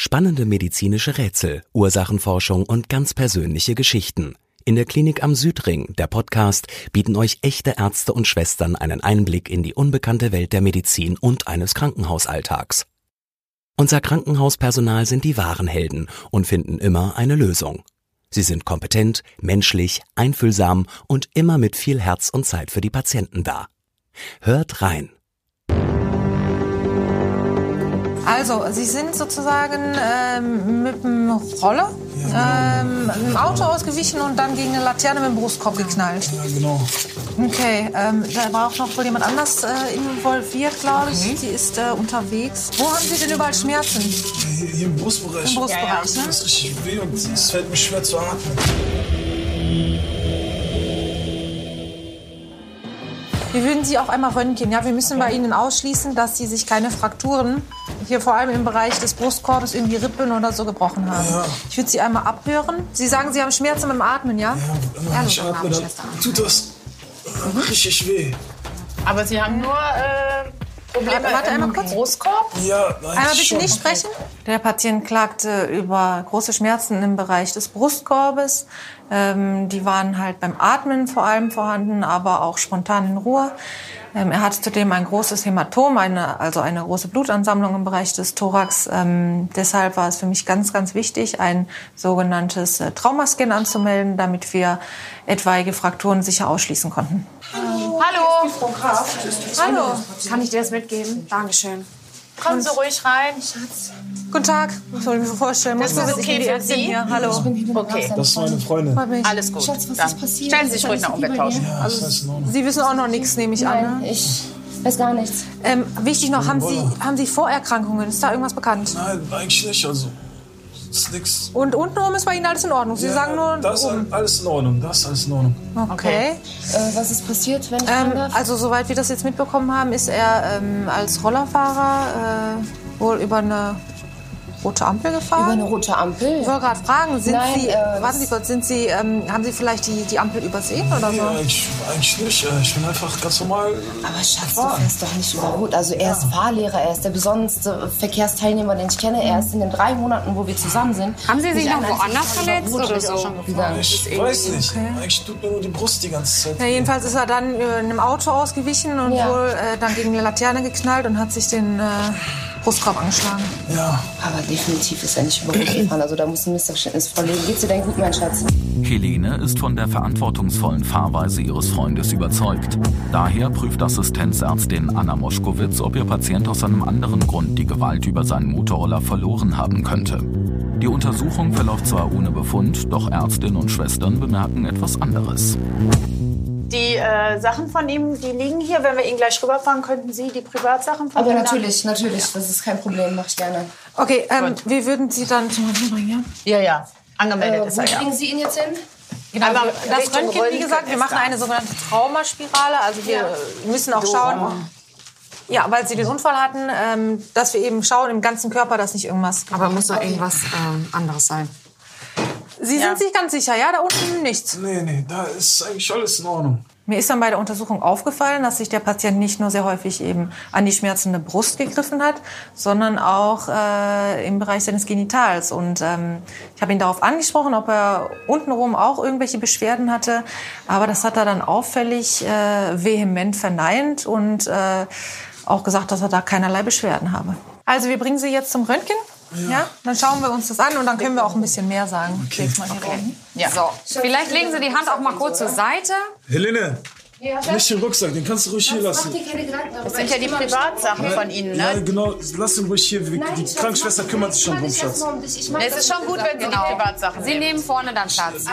Spannende medizinische Rätsel, Ursachenforschung und ganz persönliche Geschichten. In der Klinik am Südring, der Podcast, bieten euch echte Ärzte und Schwestern einen Einblick in die unbekannte Welt der Medizin und eines Krankenhausalltags. Unser Krankenhauspersonal sind die wahren Helden und finden immer eine Lösung. Sie sind kompetent, menschlich, einfühlsam und immer mit viel Herz und Zeit für die Patienten da. Hört rein. Also, Sie sind sozusagen ähm, mit dem Roller ähm, im Auto ausgewichen und dann gegen eine Laterne mit dem Brustkorb geknallt. Ja, genau. Okay, ähm, da war auch noch wohl jemand anders äh, involviert, glaube ich. Sie ist äh, unterwegs. Wo haben Sie denn überall Schmerzen? Hier, hier im Brustbereich. Im Brustbereich, ne? Das ist richtig weh und es fällt mir schwer zu atmen. Wir würden Sie auch einmal röntgen. Ja, wir müssen bei Ihnen ausschließen, dass Sie sich keine Frakturen hier vor allem im Bereich des Brustkorbes irgendwie Rippen oder so gebrochen haben. Ja. Ich würde Sie einmal abhören. Sie sagen, Sie haben Schmerzen beim Atmen, ja? Ja, wenn ich atme, dann tut das richtig weh. Aber Sie haben nur äh, Probleme Warte, einmal kurz. Brustkorb? Ja, Einmal bitte schon. nicht sprechen. Der Patient klagte über große Schmerzen im Bereich des Brustkorbes. Ähm, die waren halt beim Atmen vor allem vorhanden, aber auch spontan in Ruhe. Ähm, er hatte zudem ein großes Hämatom, eine, also eine große Blutansammlung im Bereich des Thorax. Ähm, deshalb war es für mich ganz, ganz wichtig, ein sogenanntes äh, Traumascan anzumelden, damit wir etwaige Frakturen sicher ausschließen konnten. Hallo, Hallo, Kann ich dir das mitgeben? Dankeschön. kommen Sie ruhig rein. Guten Tag. Ich wollte mir vorstellen, Das ist okay ich bin die für Sie? hier. Hallo. Okay, Das ist meine Freundin. Freut mich. alles gut. Schatz, was Dann ist passiert? Stellen Sie sich ruhig nach okay bei Umwelt dir? Ja, Ordnung. Sie wissen auch noch nichts, nehme ich an. Nein, Ne? ich weiß gar nichts. Ähm, wichtig noch, haben Sie, haben Sie Vorerkrankungen? Ist da irgendwas bekannt? Nein, eigentlich nicht. Also, das ist nix. Und untenrum ist bei Ihnen alles in Ordnung. Sie sagen nur Das ist oben. alles in Ordnung. Das ist alles in Ordnung. Okay. Äh, was ist passiert, wenn ich Ähm, darf? also soweit wir das jetzt mitbekommen haben, ist er ähm, als Rollerfahrer äh, wohl über eine rote Ampel gefahren. Über eine rote Ampel? ich wollte gerade fragen, sind Nein, Sie, äh, warten Sie kurz, sind Sie, ähm, haben Sie vielleicht die, die Ampel übersehen oder Nee, so? eigentlich, eigentlich nicht. Äh, Ich bin einfach ganz normal. Aber Schatz, du fährst doch nicht über Rot. Also er ist Fahrlehrer, er ist der besonderste Verkehrsteilnehmer, den ich kenne. Er ist in den drei Monaten, wo wir zusammen sind. Haben Sie sich noch woanders verletzt oder so? gegangen. Ich weiß nicht. Eigentlich tut mir nur die Brust die ganze Zeit. Ja, jedenfalls ist er dann äh, in einem Auto ausgewichen und Ja. wohl äh, dann gegen eine Laterne geknallt und hat sich den äh, Brustkorb angeschlagen. Ja, Aber definitiv ist er nicht über Rot gefahren. Also da muss ein Missverständnis vorliegen. Geht's dir denn gut, mein Schatz? Helene ist von der verantwortungsvollen Fahrweise ihres Freundes überzeugt. Daher prüft Assistenzärztin Anna Moschkowitz, ob ihr Patient aus einem anderen Grund die Gewalt über seinen Motorroller verloren haben könnte. Die Untersuchung verläuft zwar ohne Befund, doch Ärztinnen und Schwestern bemerken etwas anderes. Die äh, Sachen von ihm, die liegen hier. Wenn wir ihn gleich rüberfahren, könnten Sie die Privatsachen von Aber ihm natürlich, natürlich. Das ist kein Problem. Mach ich gerne. Okay, ähm, wir würden Sie dann zum Röntgen bringen, ja? Ja, ja. Angemeldet Äh, ist wo er ja. kriegen Sie ihn jetzt hin? Genau, Aber wir- das Richtung Röntgen, wie gesagt, wir machen eine sogenannte Traumaspirale. Also wir äh, müssen auch schauen, ja, weil Sie den Unfall hatten, ähm, dass wir eben schauen im ganzen Körper, dass nicht irgendwas... Aber muss doch irgendwas ähm, anderes sein. Sie sind sich ganz sicher, ja? Da unten nichts. nee, nee, da ist eigentlich alles in Ordnung. Mir ist dann bei der Untersuchung aufgefallen, dass sich der Patient nicht nur sehr häufig eben an die schmerzende Brust gegriffen hat, sondern auch äh, im Bereich seines Genitals. Und ähm, ich habe ihn darauf angesprochen, ob er untenrum auch irgendwelche Beschwerden hatte. Aber das hat er dann auffällig äh, vehement verneint und äh, auch gesagt, dass er da keinerlei Beschwerden habe. Also wir bringen Sie jetzt zum Röntgen. Ja. Dann schauen wir uns das an und dann können wir auch ein bisschen mehr sagen. Hier rein. Ja. So, vielleicht legen Sie die Hand auch mal kurz zur Seite. Helene, nicht den Rucksack, den kannst du ruhig hier lassen. Das sind ja die Privatsachen von Ihnen, Ja, ne? genau, lass ihn ruhig hier. Die Krankenschwester kümmert sich schon drum, Schatz. Es ist schon gut, wenn Sie die Privatsachen Sie nehmen vorne dann Platz.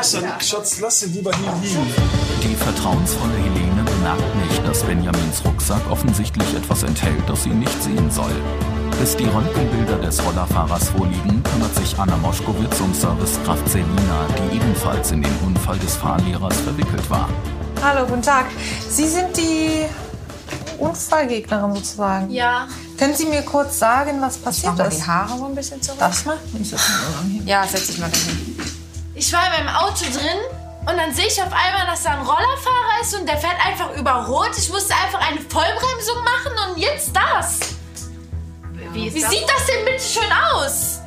Schatz, lass ihn lieber hier liegen. Die vertrauensvolle Helene bemerkt nicht, dass Benjamins Rucksack offensichtlich etwas enthält, das sie nicht sehen soll. Bis die Röntgenbilder des Rollerfahrers vorliegen, kümmert sich Anna Moschkowitz um Servicekraft Selina, die ebenfalls in den Unfall des Fahrlehrers verwickelt war. Hallo, guten Tag. Sie sind die Unfallgegnerin sozusagen. Ja, Können Sie mir kurz sagen, was passiert mal die ist? Haare so ein bisschen zurück. Das mal? Ich mal. Ja, setz dich mal dahin. ich war beim Auto drin und dann sehe ich auf einmal, dass da ein Rollerfahrer ist und der fährt einfach über Rot. Ich musste einfach eine Vollbremsung machen und jetzt das. Wie, Wie das? sieht das denn bitte schön aus?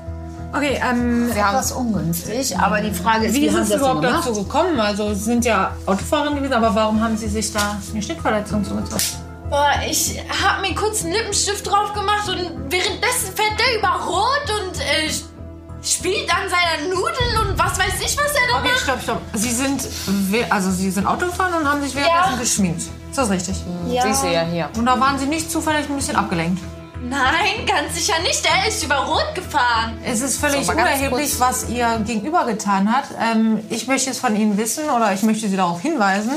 Okay, ähm, Etwas ungünstig, aber die Frage ist, wie wie, ist haben es überhaupt dazu gekommen? Also, Sie sind ja Autofahrerin gewesen, aber warum haben Sie sich da eine Schnittverletzung zugezogen? Boah, ich hab mir kurz einen Lippenstift drauf gemacht und währenddessen fährt der über Rot und äh, spielt an seiner Nudel und was weiß ich, was er da Okay, macht. stopp, stopp. Sie sind, also Sie sind Autofahren und haben sich währenddessen Ja. geschminkt. Ist das richtig? Ja. Siehst du ja hier. Und da waren Sie nicht zufällig ein bisschen abgelenkt? Nein, ganz sicher nicht. Der ist über Rot gefahren. Es ist völlig So, unerheblich, was Ihr Gegenüber getan hat. Ähm, ich möchte es von Ihnen wissen oder ich möchte Sie darauf hinweisen.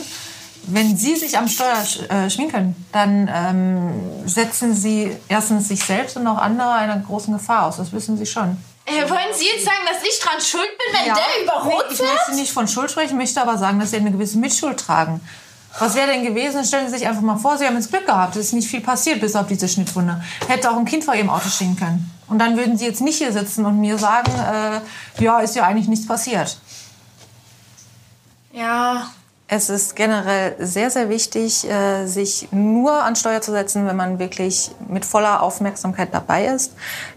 Wenn Sie sich am Steuer sch- äh, schminken, dann ähm, setzen Sie erstens sich selbst und auch andere einer großen Gefahr aus. Das wissen Sie schon. Äh, wollen Sie jetzt sagen, dass ich dran schuld bin, wenn Ja. der über Nee, Rot ich fährt? möchte nicht von Schuld sprechen, möchte aber sagen, dass Sie eine gewisse Mitschuld tragen. Was wäre denn gewesen? Stellen Sie sich einfach mal vor, Sie haben jetzt Glück gehabt. Es ist nicht viel passiert, bis auf diese Schnittwunde. Hätte auch ein Kind vor Ihrem Auto stehen können. Und dann würden Sie jetzt nicht hier sitzen und mir sagen, äh, ja, ist ja eigentlich nichts passiert. Ja. Es ist generell sehr, sehr wichtig, äh, sich nur an Steuer zu setzen, wenn man wirklich mit voller Aufmerksamkeit dabei ist.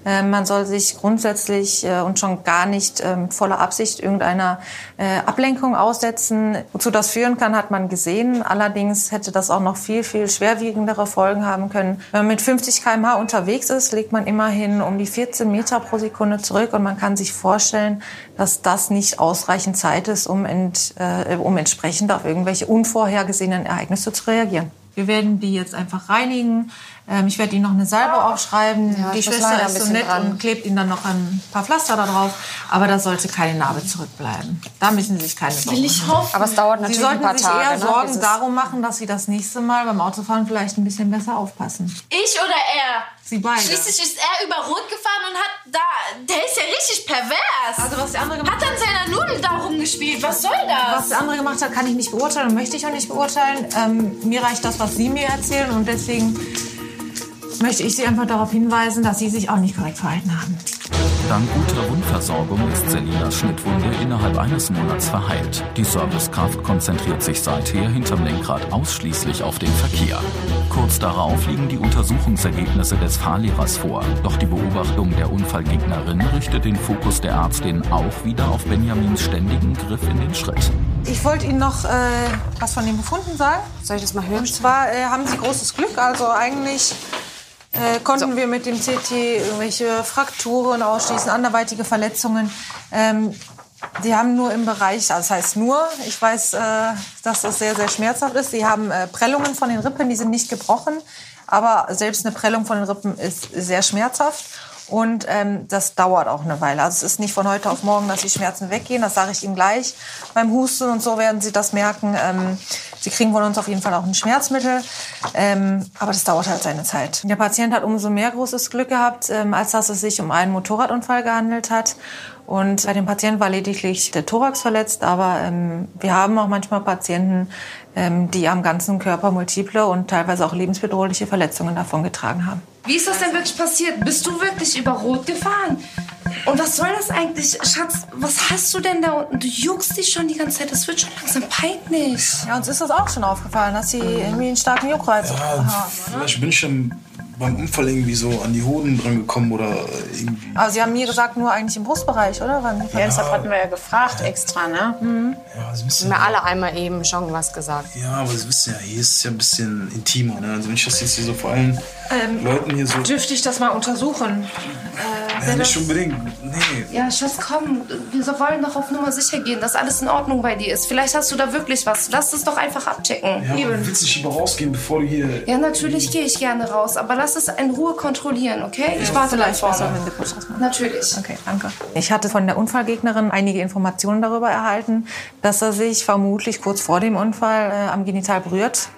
Äh, Man soll sich grundsätzlich äh, und schon gar nicht äh, mit voller Absicht irgendeiner äh, Ablenkung aussetzen. Wozu das führen kann, hat man gesehen. Allerdings hätte das auch noch viel, viel schwerwiegendere Folgen haben können. Wenn man mit 50 km/h unterwegs ist, legt man immerhin um die 14 Meter pro Sekunde zurück und man kann sich vorstellen, dass das nicht ausreichend Zeit ist, um, ent, äh, um entsprechend auf irgendwelche unvorhergesehenen Ereignisse zu reagieren. Wir werden die jetzt einfach reinigen. Ähm, ich werde Ihnen noch eine Salbe aufschreiben. Ja, die Schwester ist so nett dran. und klebt Ihnen dann noch ein paar Pflaster da drauf. Aber da sollte keine Narbe zurückbleiben. Da müssen Sie sich keine Sorgen Will ich machen. hoffen. Aber es dauert Sie natürlich sollten ein paar sich Tage. eher ne? Sorgen darum machen, dass Sie das nächste Mal beim Autofahren vielleicht ein bisschen besser aufpassen. Ich oder er? Sie beide. Schließlich ist er über Rot gefahren und hat da. Der ist ja richtig pervers. Also was der andere gemacht hat an seiner Nudel da rumgespielt. Was soll das? Was der andere gemacht hat, kann ich nicht beurteilen und möchte ich auch nicht beurteilen. Ähm, mir reicht das, was Sie mir erzählen und deswegen möchte ich Sie einfach darauf hinweisen, dass Sie sich auch nicht korrekt verhalten haben. Dank guter Wundversorgung ist Selinas Schnittwunde innerhalb eines Monats verheilt. Die Servicekraft konzentriert sich seither hinterm Lenkrad ausschließlich auf den Verkehr. Kurz darauf liegen die Untersuchungsergebnisse des Fahrlehrers vor. Doch die Beobachtung der Unfallgegnerin richtet den Fokus der Ärztin auch wieder auf Benjamins ständigen Griff in den Schritt. Ich wollte Ihnen noch äh, was von den Befunden sagen. Soll ich das mal hören? Und zwar äh, haben Sie großes Glück. Also eigentlich äh, konnten wir mit dem CT irgendwelche Frakturen ausschließen, anderweitige Verletzungen. Ähm, die haben nur im Bereich, also das heißt nur, ich weiß, äh, dass das sehr, sehr schmerzhaft ist. Sie haben äh, Prellungen von den Rippen, die sind nicht gebrochen. Aber selbst eine Prellung von den Rippen ist sehr schmerzhaft. Und ähm, das dauert auch eine Weile. Also es ist nicht von heute auf morgen, dass die Schmerzen weggehen. Das sage ich Ihnen gleich. Beim Husten und so werden Sie das merken. Ähm, Sie kriegen von uns auf jeden Fall auch ein Schmerzmittel. Ähm, aber das dauert halt seine Zeit. Der Patient hat umso mehr großes Glück gehabt, ähm, als dass es sich um einen Motorradunfall gehandelt hat. Und bei dem Patienten war lediglich der Thorax verletzt. Aber ähm, wir haben auch manchmal Patienten, ähm, die am ganzen Körper multiple und teilweise auch lebensbedrohliche Verletzungen davongetragen haben. Wie ist das denn wirklich passiert? Bist du wirklich über Rot gefahren? Und was soll das eigentlich? Schatz, was hast du denn da unten? Du juckst dich schon die ganze Zeit. Das wird schon langsam peinlich. Ja, uns ist das auch schon aufgefallen, dass sie irgendwie einen starken Juckreiz Ja, haben. vielleicht bin ich dann beim Unfall irgendwie so an die Hoden dran gekommen oder irgendwie. Aber Sie haben mir gesagt, nur eigentlich im Brustbereich, oder? Sie Ja, deshalb hatten wir ja gefragt extra, ne? Ja, Sie wissen, Haben wir alle einmal eben schon was gesagt. ja, aber Sie wissen ja, hier ist es ja ein bisschen intimer. Ne? Also wenn ich das jetzt hier so vor allen Ähm, Leuten hier so. Dürfte ich das mal untersuchen? Ja, nicht unbedingt. Nee. Ja, Schatz, komm. Wir wollen doch auf Nummer sicher gehen, dass alles in Ordnung bei dir ist. Vielleicht hast du da wirklich was. Lass es doch einfach abchecken. Ja, du willst nicht lieber rausgehen, bevor du hier. Ja, natürlich gehe ich gerne raus, aber lass es in Ruhe kontrollieren, okay? Ich warte besser, vorne. wenn machen. Natürlich. Okay, danke. Ich hatte von der Unfallgegnerin einige Informationen darüber erhalten, dass er sich vermutlich kurz vor dem Unfall äh, am Genital berührt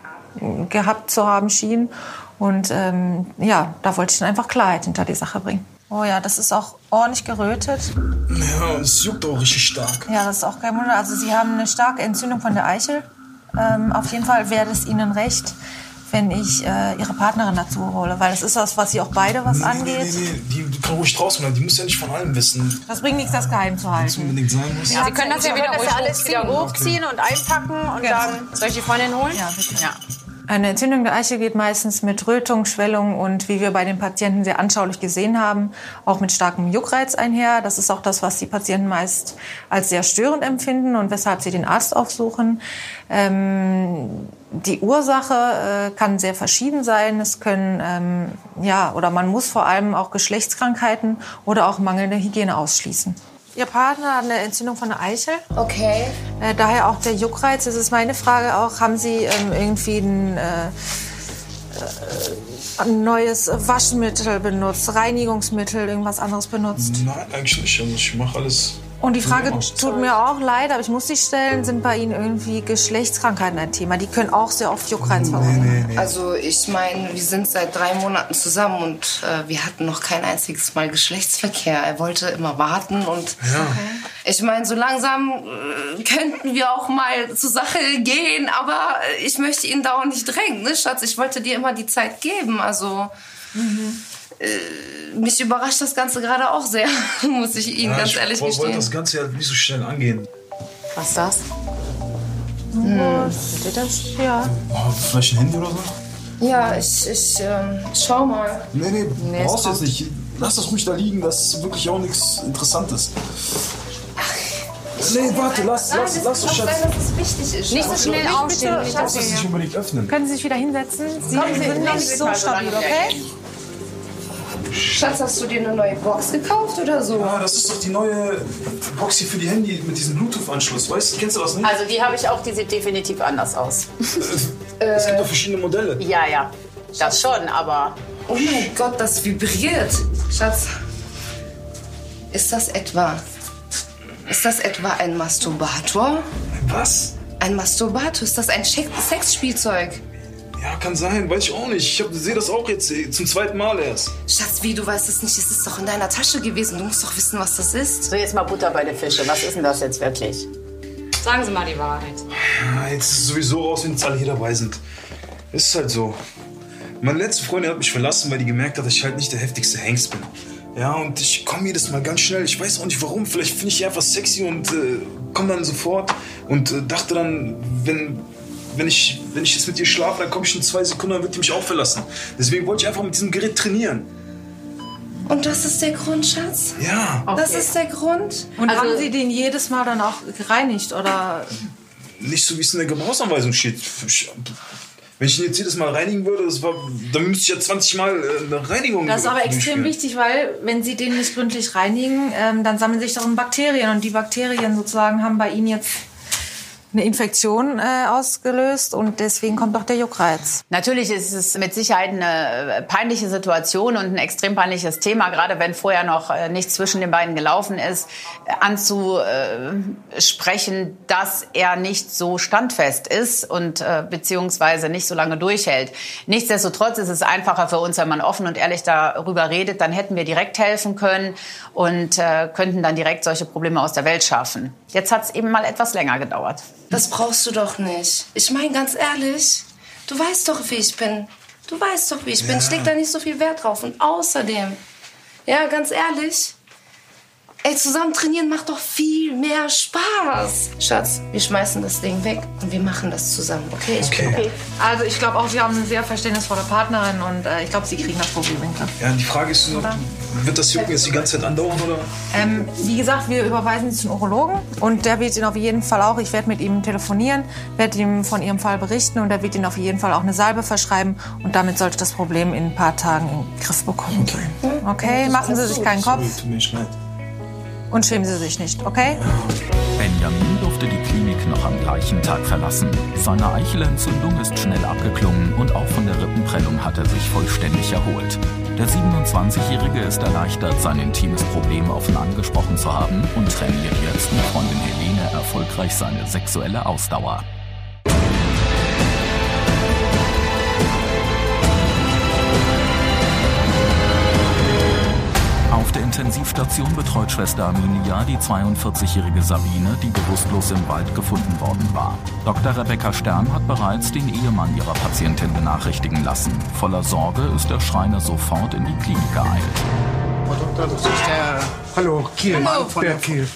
äh, gehabt zu haben schien. Und ähm, ja, da wollte ich dann einfach Klarheit hinter die Sache bringen. Oh ja, das ist auch ordentlich gerötet. Ja, es juckt auch richtig stark. Ja, das ist auch kein Wunder. Also Sie haben eine starke Entzündung von der Eichel. Ähm, auf jeden Fall wäre es Ihnen recht, wenn ich äh, Ihre Partnerin dazu hole, weil das ist was, was Sie auch beide was Nee, angeht. nee, nee, die, die kann ruhig draußen bleiben. Die muss ja nicht von allem wissen, Das bringt nichts, das geheim zu halten. unbedingt sein muss. Sie können das ja wieder das ruhig ja alles wieder hochziehen. hochziehen und einpacken und Genau. dann. Soll ich die Freundin holen? Ja, bitte. Ja. Eine Entzündung der Eichel geht meistens mit Rötung, Schwellung und wie wir bei den Patienten sehr anschaulich gesehen haben, auch mit starkem Juckreiz einher. Das ist auch das, was die Patienten meist als sehr störend empfinden und weshalb sie den Arzt aufsuchen. Ähm, die Ursache äh, kann sehr verschieden sein. Es können, ähm, ja, oder man muss vor allem auch Geschlechtskrankheiten oder auch mangelnde Hygiene ausschließen. Ihr Partner hat eine Entzündung von der Eichel. Okay. Äh, daher auch der Juckreiz. Das ist meine Frage auch. Haben Sie ähm, irgendwie ein, äh, äh, ein neues Waschmittel benutzt, Reinigungsmittel, irgendwas anderes benutzt? Nein, eigentlich nicht. Ich mache alles. Und die Frage Ja. tut mir auch leid, aber ich muss sie stellen, sind bei Ihnen irgendwie Geschlechtskrankheiten ein Thema? Die können auch sehr oft Juckreiz verursachen. Also ich meine, wir sind seit drei Monaten zusammen und äh, wir hatten noch kein einziges Mal Geschlechtsverkehr. Er wollte immer warten und ich meine, so langsam äh, könnten wir auch mal zur Sache gehen, aber ich möchte ihn dauernd nicht drängen, ne, Schatz? Ich wollte dir immer die Zeit geben, also... Äh, mich überrascht das Ganze gerade auch sehr, muss ich Ihnen Ja, ganz ich ehrlich woll- wollte gestehen. das Ganze ja nicht so schnell angehen. Was ist das? Seht ihr das? Ja. Oh, vielleicht ein Handy oder so? Ja, ich, ich ähm, schau mal. Nee, nee, Nee, es brauchst braucht- jetzt nicht. Lass das ruhig da liegen, das ist wirklich auch nichts Interessantes. Nee, warte, lass, lass, lass doch, Schatz. dass es wichtig ist. Nicht so schnell aufstehen. Du darfst das nicht unbedingt öffnen. Können Sie sich wieder hinsetzen? Sie sind noch nicht so stabil, okay? Schatz, hast du dir eine neue Box gekauft oder so? Ah, das ist doch die neue Box hier für die Handy mit diesem Bluetooth-Anschluss. Weißt du, kennst du das nicht? Also die habe ich auch, die sieht definitiv anders aus. es gibt doch verschiedene Modelle. Ja, ja. Das schon, aber Oh mein Gott, das vibriert. Schatz, ist das etwa... Ist das etwa ein Masturbator? Was? Ein Masturbator? Ist das ein Sexspielzeug? Ja, kann sein, weiß ich auch nicht. Ich sehe das auch jetzt zum zweiten Mal erst. Schatz, wie, du weißt es nicht? Es ist doch in deiner Tasche gewesen. Du musst doch wissen, was das ist. so jetzt mal Butter bei den Fische. Was ist denn das jetzt wirklich? Sagen Sie mal die Wahrheit. Ja, jetzt sieht es sowieso aus, wenn jetzt alle hier dabei sind. Ist halt so. Meine letzte Freundin hat mich verlassen, weil die gemerkt hat, dass ich halt nicht der heftigste Hengst bin. Ja, und ich komme jedes Mal ganz schnell. Ich weiß auch nicht warum. Vielleicht finde ich die einfach sexy und äh, komme dann sofort. Und äh, dachte dann, wenn, wenn, ich, wenn ich jetzt mit ihr schlafe, dann komme ich in zwei Sekunden, dann wird die mich auch verlassen. Deswegen wollte ich einfach mit diesem Gerät trainieren. Und das ist der Grund, Schatz? Ja. Das ist der Grund? Und Also- haben Sie den jedes Mal dann auch gereinigt oder Nicht so, wie es in der Gebrauchsanweisung steht. Wenn ich ihn jetzt jedes Mal reinigen würde, das war, dann müsste ich ja 20 Mal äh, eine Reinigung Das ist aber extrem wichtig, weil wenn Sie den nicht gründlich reinigen, ähm, dann sammeln sich darin Bakterien und die Bakterien sozusagen haben bei Ihnen jetzt eine Infektion äh, ausgelöst und deswegen kommt auch der Juckreiz. Natürlich ist es mit Sicherheit eine äh, peinliche Situation und ein extrem peinliches Thema, gerade wenn vorher noch äh, nichts zwischen den beiden gelaufen ist, äh, anzusprechen, dass er nicht so standfest ist und äh, beziehungsweise nicht so lange durchhält. Nichtsdestotrotz ist es einfacher für uns, wenn man offen und ehrlich darüber redet, dann hätten wir direkt helfen können und äh, könnten dann direkt solche Probleme aus der Welt schaffen. Jetzt hat es eben mal etwas länger gedauert. Das brauchst du doch nicht. Ich meine, ganz ehrlich, du weißt doch, wie ich bin. Du weißt doch, wie ich bin. Ich leg da nicht so viel Wert drauf. Und außerdem, ja, ganz ehrlich, ey, zusammen trainieren macht doch viel mehr Spaß. Schatz, wir schmeißen das Ding weg und wir machen das zusammen, okay? Ich bin Okay. Also ich glaube auch, Sie haben eine sehr verständnisvolle Partnerin und äh, ich glaube, Sie kriegen das Problem in Griff. Ja, die Frage ist nur, wird das Jucken jetzt die ganze Zeit andauern oder? Ähm, wie gesagt, wir überweisen Sie zum Urologen und der wird Ihnen auf jeden Fall auch, ich werde mit ihm telefonieren, werde ihm von Ihrem Fall berichten und der wird Ihnen auf jeden Fall auch eine Salbe verschreiben und damit sollte das Problem in ein paar Tagen in den Griff bekommen. Okay, okay? machen Sie sich keinen Kopf Sorry, tut mir leid. Und schämen Sie sich nicht, okay? Benjamin durfte die Klinik noch am gleichen Tag verlassen. Seine Eichelentzündung ist schnell abgeklungen und auch von der Rippenprellung hat er sich vollständig erholt. Der 27-Jährige ist erleichtert, sein intimes Problem offen angesprochen zu haben und trainiert jetzt mit Freundin Helene erfolgreich seine sexuelle Ausdauer. Auf der Intensivstation betreut Schwester Arminia die 42-jährige Sabine, die bewusstlos im Wald gefunden worden war. Dr. Rebecca Stern hat bereits den Ehemann ihrer Patientin benachrichtigen lassen. Voller Sorge ist der Schreiner sofort in die Klinik geeilt. Frau Doktor, das ist der. Hallo, Kiel, Hallo. Berg Kiel.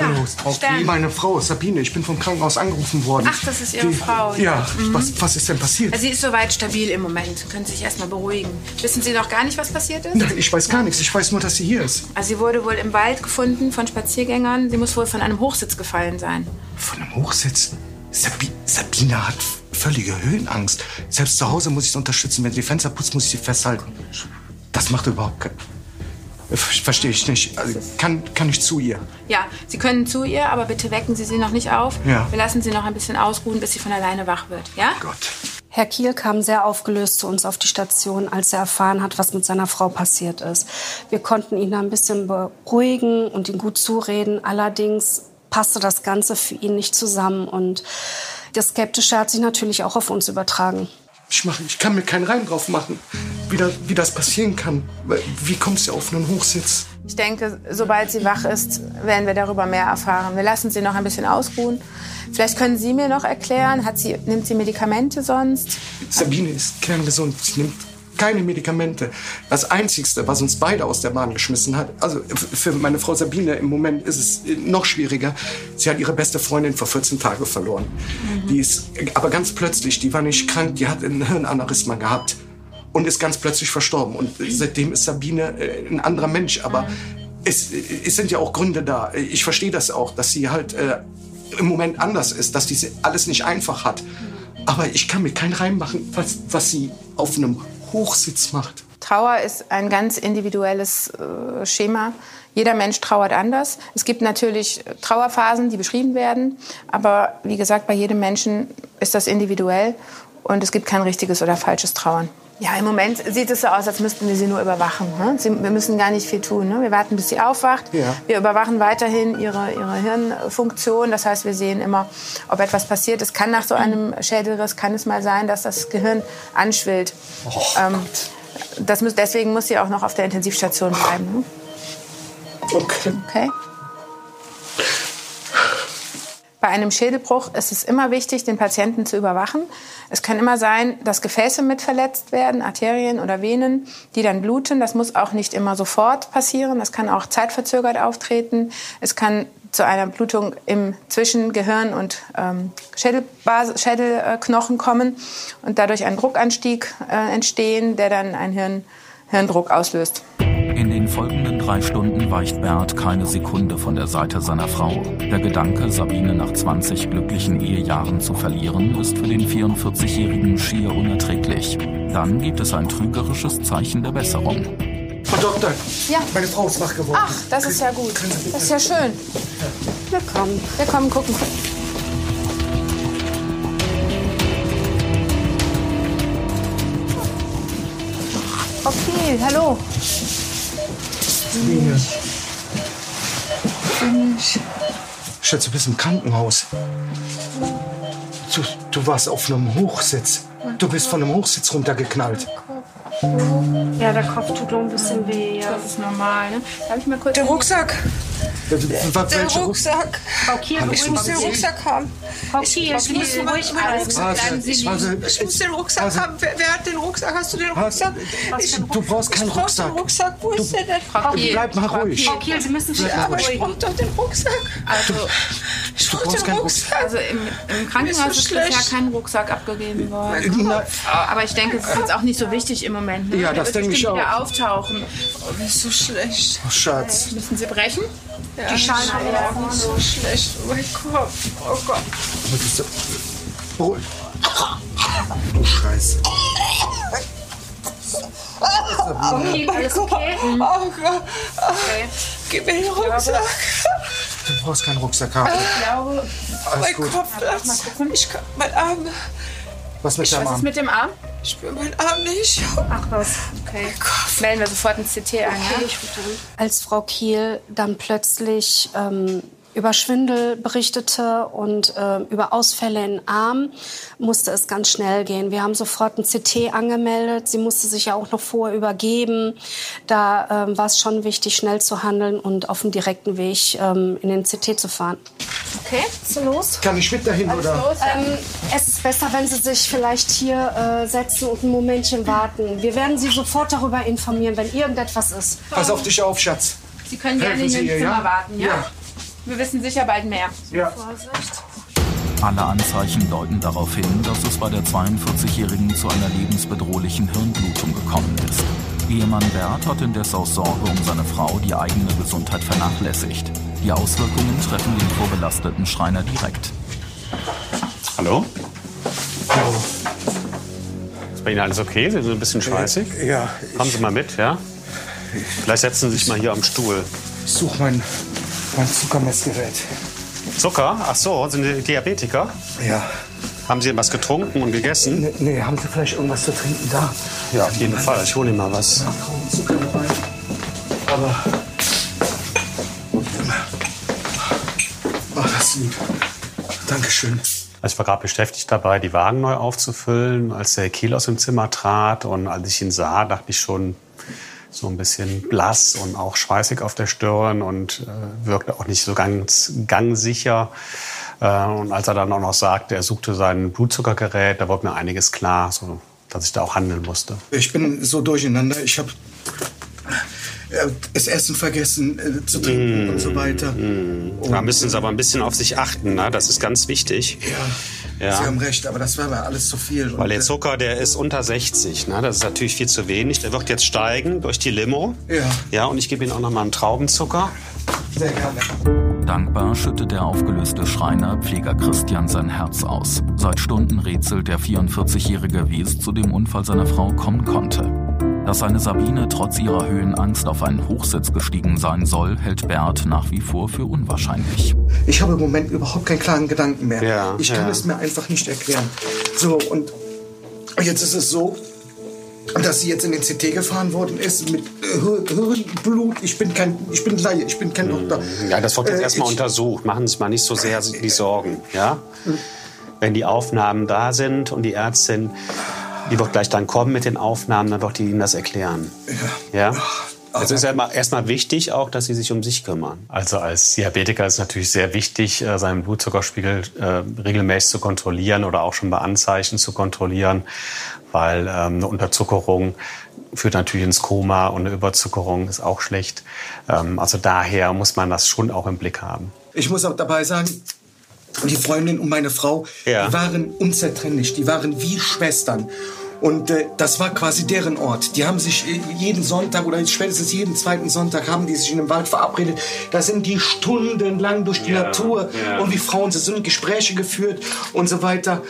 Hallo, Frau Stern. Meine Frau, Sabine, ich bin vom Krankenhaus angerufen worden. Ach, das ist Ihre Die- Frau. Ja, Mhm. was, was ist denn passiert? Sie ist soweit stabil im Moment. Können Sie sich erstmal beruhigen. Wissen Sie noch gar nicht, was passiert ist? Nein, ich weiß gar nichts. Ich weiß nur, dass sie hier ist. Also sie wurde wohl im Wald gefunden von Spaziergängern. Sie muss wohl von einem Hochsitz gefallen sein. Von einem Hochsitz? Sabi Sabine hat völlige Höhenangst. Selbst zu Hause muss ich sie unterstützen. Wenn sie die Fenster putzt, muss ich sie festhalten. Das macht überhaupt keinen... Verstehe ich nicht. Also, kann, kann ich zu ihr? Ja, Sie können zu ihr, aber bitte wecken Sie sie noch nicht auf. Ja. Wir lassen sie noch ein bisschen ausruhen, bis sie von alleine wach wird. Ja? Herr Kiel kam sehr aufgelöst zu uns auf die Station, als er erfahren hat, was mit seiner Frau passiert ist. Wir konnten ihn da ein bisschen beruhigen und ihm gut zureden. Allerdings passte das Ganze für ihn nicht zusammen und das Skeptische hat sich natürlich auch auf uns übertragen. Ich, mach, ich kann mir keinen Reim drauf machen, wie, da, wie das passieren kann. Wie kommt sie auf einen Hochsitz? Ich denke, sobald sie wach ist, werden wir darüber mehr erfahren. Wir lassen sie noch ein bisschen ausruhen. Vielleicht können Sie mir noch erklären, hat sie, nimmt sie Medikamente sonst? Sabine ist kerngesund. Sie nimmt keine Medikamente. Das Einzigste, was uns beide aus der Bahn geschmissen hat, also für meine Frau Sabine im Moment ist es äh, noch schwieriger. Sie hat ihre beste Freundin vor 14 Tagen verloren. Die ist aber ganz plötzlich, die war nicht krank, die hat ein Hirnaneurysma gehabt und ist ganz plötzlich verstorben. Und seitdem ist Sabine äh, ein anderer Mensch. Aber es, es sind ja auch Gründe da. Ich verstehe das auch, dass sie halt äh, im Moment anders ist, dass die alles nicht einfach hat. Aber ich kann mir keinen Reim machen, was, was sie auf einem Hochsitz macht. Trauer ist ein ganz individuelles äh, Schema. Jeder Mensch trauert anders. Es gibt natürlich Trauerphasen, die beschrieben werden. Aber wie gesagt, bei jedem Menschen ist das individuell. Und es gibt kein richtiges oder falsches Trauern. Ja, im Moment sieht es so aus, als müssten wir sie nur überwachen. Ne? Sie, wir müssen gar nicht viel tun. Ne? Wir warten, bis sie aufwacht. Ja. Wir überwachen weiterhin ihre, ihre Hirnfunktion. Das heißt, wir sehen immer, ob etwas passiert. Es kann nach so einem Schädelriss, kann es mal sein, dass das Gehirn anschwillt. ähm, das muss, deswegen muss sie auch noch auf der Intensivstation bleiben. Ne? Okay. Okay. Bei einem Schädelbruch ist es immer wichtig, den Patienten zu überwachen. Es kann immer sein, dass Gefäße mit verletzt werden, Arterien oder Venen, die dann bluten. Das muss auch nicht immer sofort passieren. Das kann auch zeitverzögert auftreten. Es kann zu einer Blutung im zwischen Gehirn und ähm, Schädelknochen kommen und dadurch ein Druckanstieg äh, entstehen, der dann einen Hirn Hirndruck auslöst. In den folgenden drei Stunden weicht Bert keine Sekunde von der Seite seiner Frau. Der Gedanke, Sabine nach 20 glücklichen Ehejahren zu verlieren, ist für den 44-Jährigen schier unerträglich. Dann gibt es ein trügerisches Zeichen der Besserung. Frau Doktor, Ja. meine Frau ist wach geworden. Ach, das ist ja gut. Das ist ja schön. Willkommen. Wir kommen gucken. Okay, hallo. Sabine. Schätze, du bist im Krankenhaus. Du, du warst auf einem Hochsitz. Du bist von einem Hochsitz runtergeknallt. Ja, der Kopf tut noch ein bisschen weh. Ja. Das ist normal, ne? Darf ich mal kurz... Der Rucksack. Der, Der Rucksack. Frau Kiel, Ich muss den. Rucksack haben. Frau Kiel, ruhig Mein bleiben. Rucksack. Warte, Ich, ich muss den Rucksack haben. Wer, wer hat den Rucksack? Hast du den Rucksack? Ich, Du brauchst keinen ich brauch Rucksack. Den Rucksack. Wo ist der denn? Frau Kiel. Bleib mal ruhig. Frau Kiel, Sie müssen sich Ja, aber ich beruhigen. brauch doch den Rucksack. Also, Ich Du brauch brauchst den Rucksack. also im, im Krankenhaus ist bisher kein Rucksack abgegeben worden. Aber ich denke, es ist jetzt auch nicht so wichtig im Moment. Ne? Ja, das denke ich wieder auch. auftauchen. Oh, mir ist so schlecht. oh, Schatz. Müssen Sie brechen? Ja, die Schale mir ist so schlecht. Oh mein Kopf. Oh Gott. Aber das ist doch- Ruhig. Du Scheiße. Kiel, alles okay? Oh Gott. Gib mir den Rucksack. Du brauchst keinen Rucksack haben. Ich glaube, Alles Mein gut. Kopf platzt. Ich kann, mein Arm. Was mit deinem was ist Arm? mit dem Arm? Ich spüre meinen Arm nicht. Ach was. Okay. Melden wir sofort ein CT ein, ja? Als Frau Kiel dann plötzlich ähm, über Schwindel berichtete und ähm, über Ausfälle im Arm, musste es ganz schnell gehen. Wir haben sofort ein CT angemeldet. Sie musste sich ja auch noch vorher übergeben. Da ähm, war es schon wichtig, schnell zu handeln und auf dem direkten Weg ähm, in den CT zu fahren. Okay. Ist los? Kann ich mit dahin, oder? Ähm, es ist besser, wenn Sie sich vielleicht hier äh, setzen und ein Momentchen warten. Wir werden Sie sofort darüber informieren, wenn irgendetwas ist. Pass auf dich auf, Schatz. Sie können gerne Helfen Sie hier im ihr, Zimmer ja? warten, ja? Ja. Wir wissen sicher bald mehr. Ja. Vorsicht. Alle Anzeichen deuten darauf hin, dass es bei der 42-Jährigen zu einer lebensbedrohlichen Hirnblutung gekommen ist. Ehemann Bert hat indes aus Sorge um seine Frau die eigene Gesundheit vernachlässigt. Die Auswirkungen treffen den vorbelasteten Schreiner direkt. Hallo? Ist bei Ihnen alles okay? Sie sind ein bisschen schweißig? Ja. Kommen Sie mal mit, ja? Vielleicht setzen Sie sich mal hier am Stuhl. Ich suche mein, mein Zuckermessgerät. Zucker? Ach so, sind Sie Diabetiker? Ja. Haben Sie was getrunken und gegessen? Nee, nee, haben Sie vielleicht irgendwas zu trinken da? Ja, auf jeden Fall. Ich hole Ihnen mal was. Zucker dabei. Aber. Oh, das ist lieb. Dankeschön. Also ich war gerade beschäftigt dabei, die Wagen neu aufzufüllen, als der Kiel aus dem Zimmer trat. Und als ich ihn sah, dachte ich schon so ein bisschen blass und auch schweißig auf der Stirn und äh, wirkte auch nicht so ganz gangsicher. Äh, und als er dann auch noch sagte, er suchte sein Blutzuckergerät, da wurde mir einiges klar, so, dass ich da auch handeln musste. Ich bin so durcheinander. Ich habe das Essen vergessen äh, zu trinken und so weiter. Da müssen Sie aber ein bisschen auf sich achten, ne? das ist ganz wichtig. Ja, Ja. Sie haben recht, aber das war mir alles zu viel. Weil der Zucker, der ist unter 60. Ne? Das ist natürlich viel zu wenig. Der wird jetzt steigen durch die Limo. Ja. Ja, und ich gebe Ihnen auch noch mal einen Traubenzucker. Sehr gerne. Dankbar schüttet der aufgelöste Schreiner Pfleger Christian sein Herz aus. Seit Stunden rätselt der 44-Jährige, wie es zu dem Unfall seiner Frau kommen konnte. Dass seine Sabine trotz ihrer Höhenangst auf einen Hochsitz gestiegen sein soll, hält Bert nach wie vor für unwahrscheinlich. Ich habe im Moment überhaupt keinen klaren Gedanken mehr. Ja, ich kann ja. es mir einfach nicht erklären. So, und jetzt ist es so, dass sie jetzt in den CT gefahren worden ist mit Hir- Hirnblut. Ich bin kein, ich bin Laie, ich bin kein Doktor. Ja, das wird jetzt Äh, erstmal untersucht. Machen Sie sich mal nicht so sehr die Sorgen. Ja? Wenn die Aufnahmen da sind und die Ärztin, die wird gleich dann kommen mit den Aufnahmen, dann wird die Ihnen das erklären. Ja? Es ist ja erstmal wichtig auch, dass Sie sich um sich kümmern. Also als Diabetiker ist es natürlich sehr wichtig, äh, seinen Blutzuckerspiegel äh, regelmäßig zu kontrollieren oder auch schon bei Anzeichen zu kontrollieren, weil ähm, eine Unterzuckerung führt natürlich ins Koma und eine Überzuckerung ist auch schlecht. Ähm, also daher muss man das schon auch im Blick haben. Ich muss auch dabei sagen, die Freundin und meine Frau, Ja. die waren unzertrennlich, die waren wie Schwestern. Und äh, das war quasi deren Ort. Die haben sich äh, jeden Sonntag oder spätestens jeden zweiten Sonntag haben die sich in den Wald verabredet. Da sind die stundenlang durch die Ja, Natur ja. und wie Frauen sie sind Gespräche geführt und so weiter.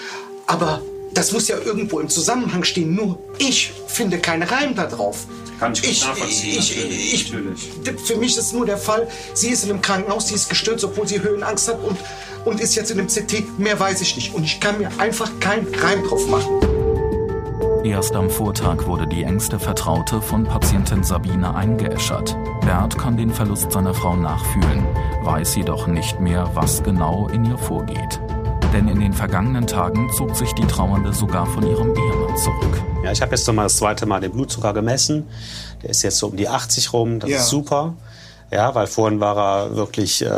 Aber das muss ja irgendwo im Zusammenhang stehen. Nur ich finde keinen Reim da drauf. Kann ich ich, nachvollziehen, ich, natürlich, ich, natürlich. Für mich ist es nur der Fall, sie ist in einem Krankenhaus, sie ist gestürzt, obwohl sie Höhenangst hat und, und ist jetzt in einem CT. Mehr weiß ich nicht. Und ich kann mir einfach keinen Reim drauf machen. Erst am Vortag wurde die engste Vertraute von Patientin Sabine eingeäschert. Bert kann den Verlust seiner Frau nachfühlen, weiß jedoch nicht mehr, was genau in ihr vorgeht. Denn in den vergangenen Tagen zog sich die Trauernde sogar von ihrem Ehemann zurück. Ja, ich habe jetzt noch mal das zweite Mal den Blutzucker gemessen. Der ist jetzt so um die 80 rum. Das Ja. ist super. Ja, weil vorhin war er wirklich äh,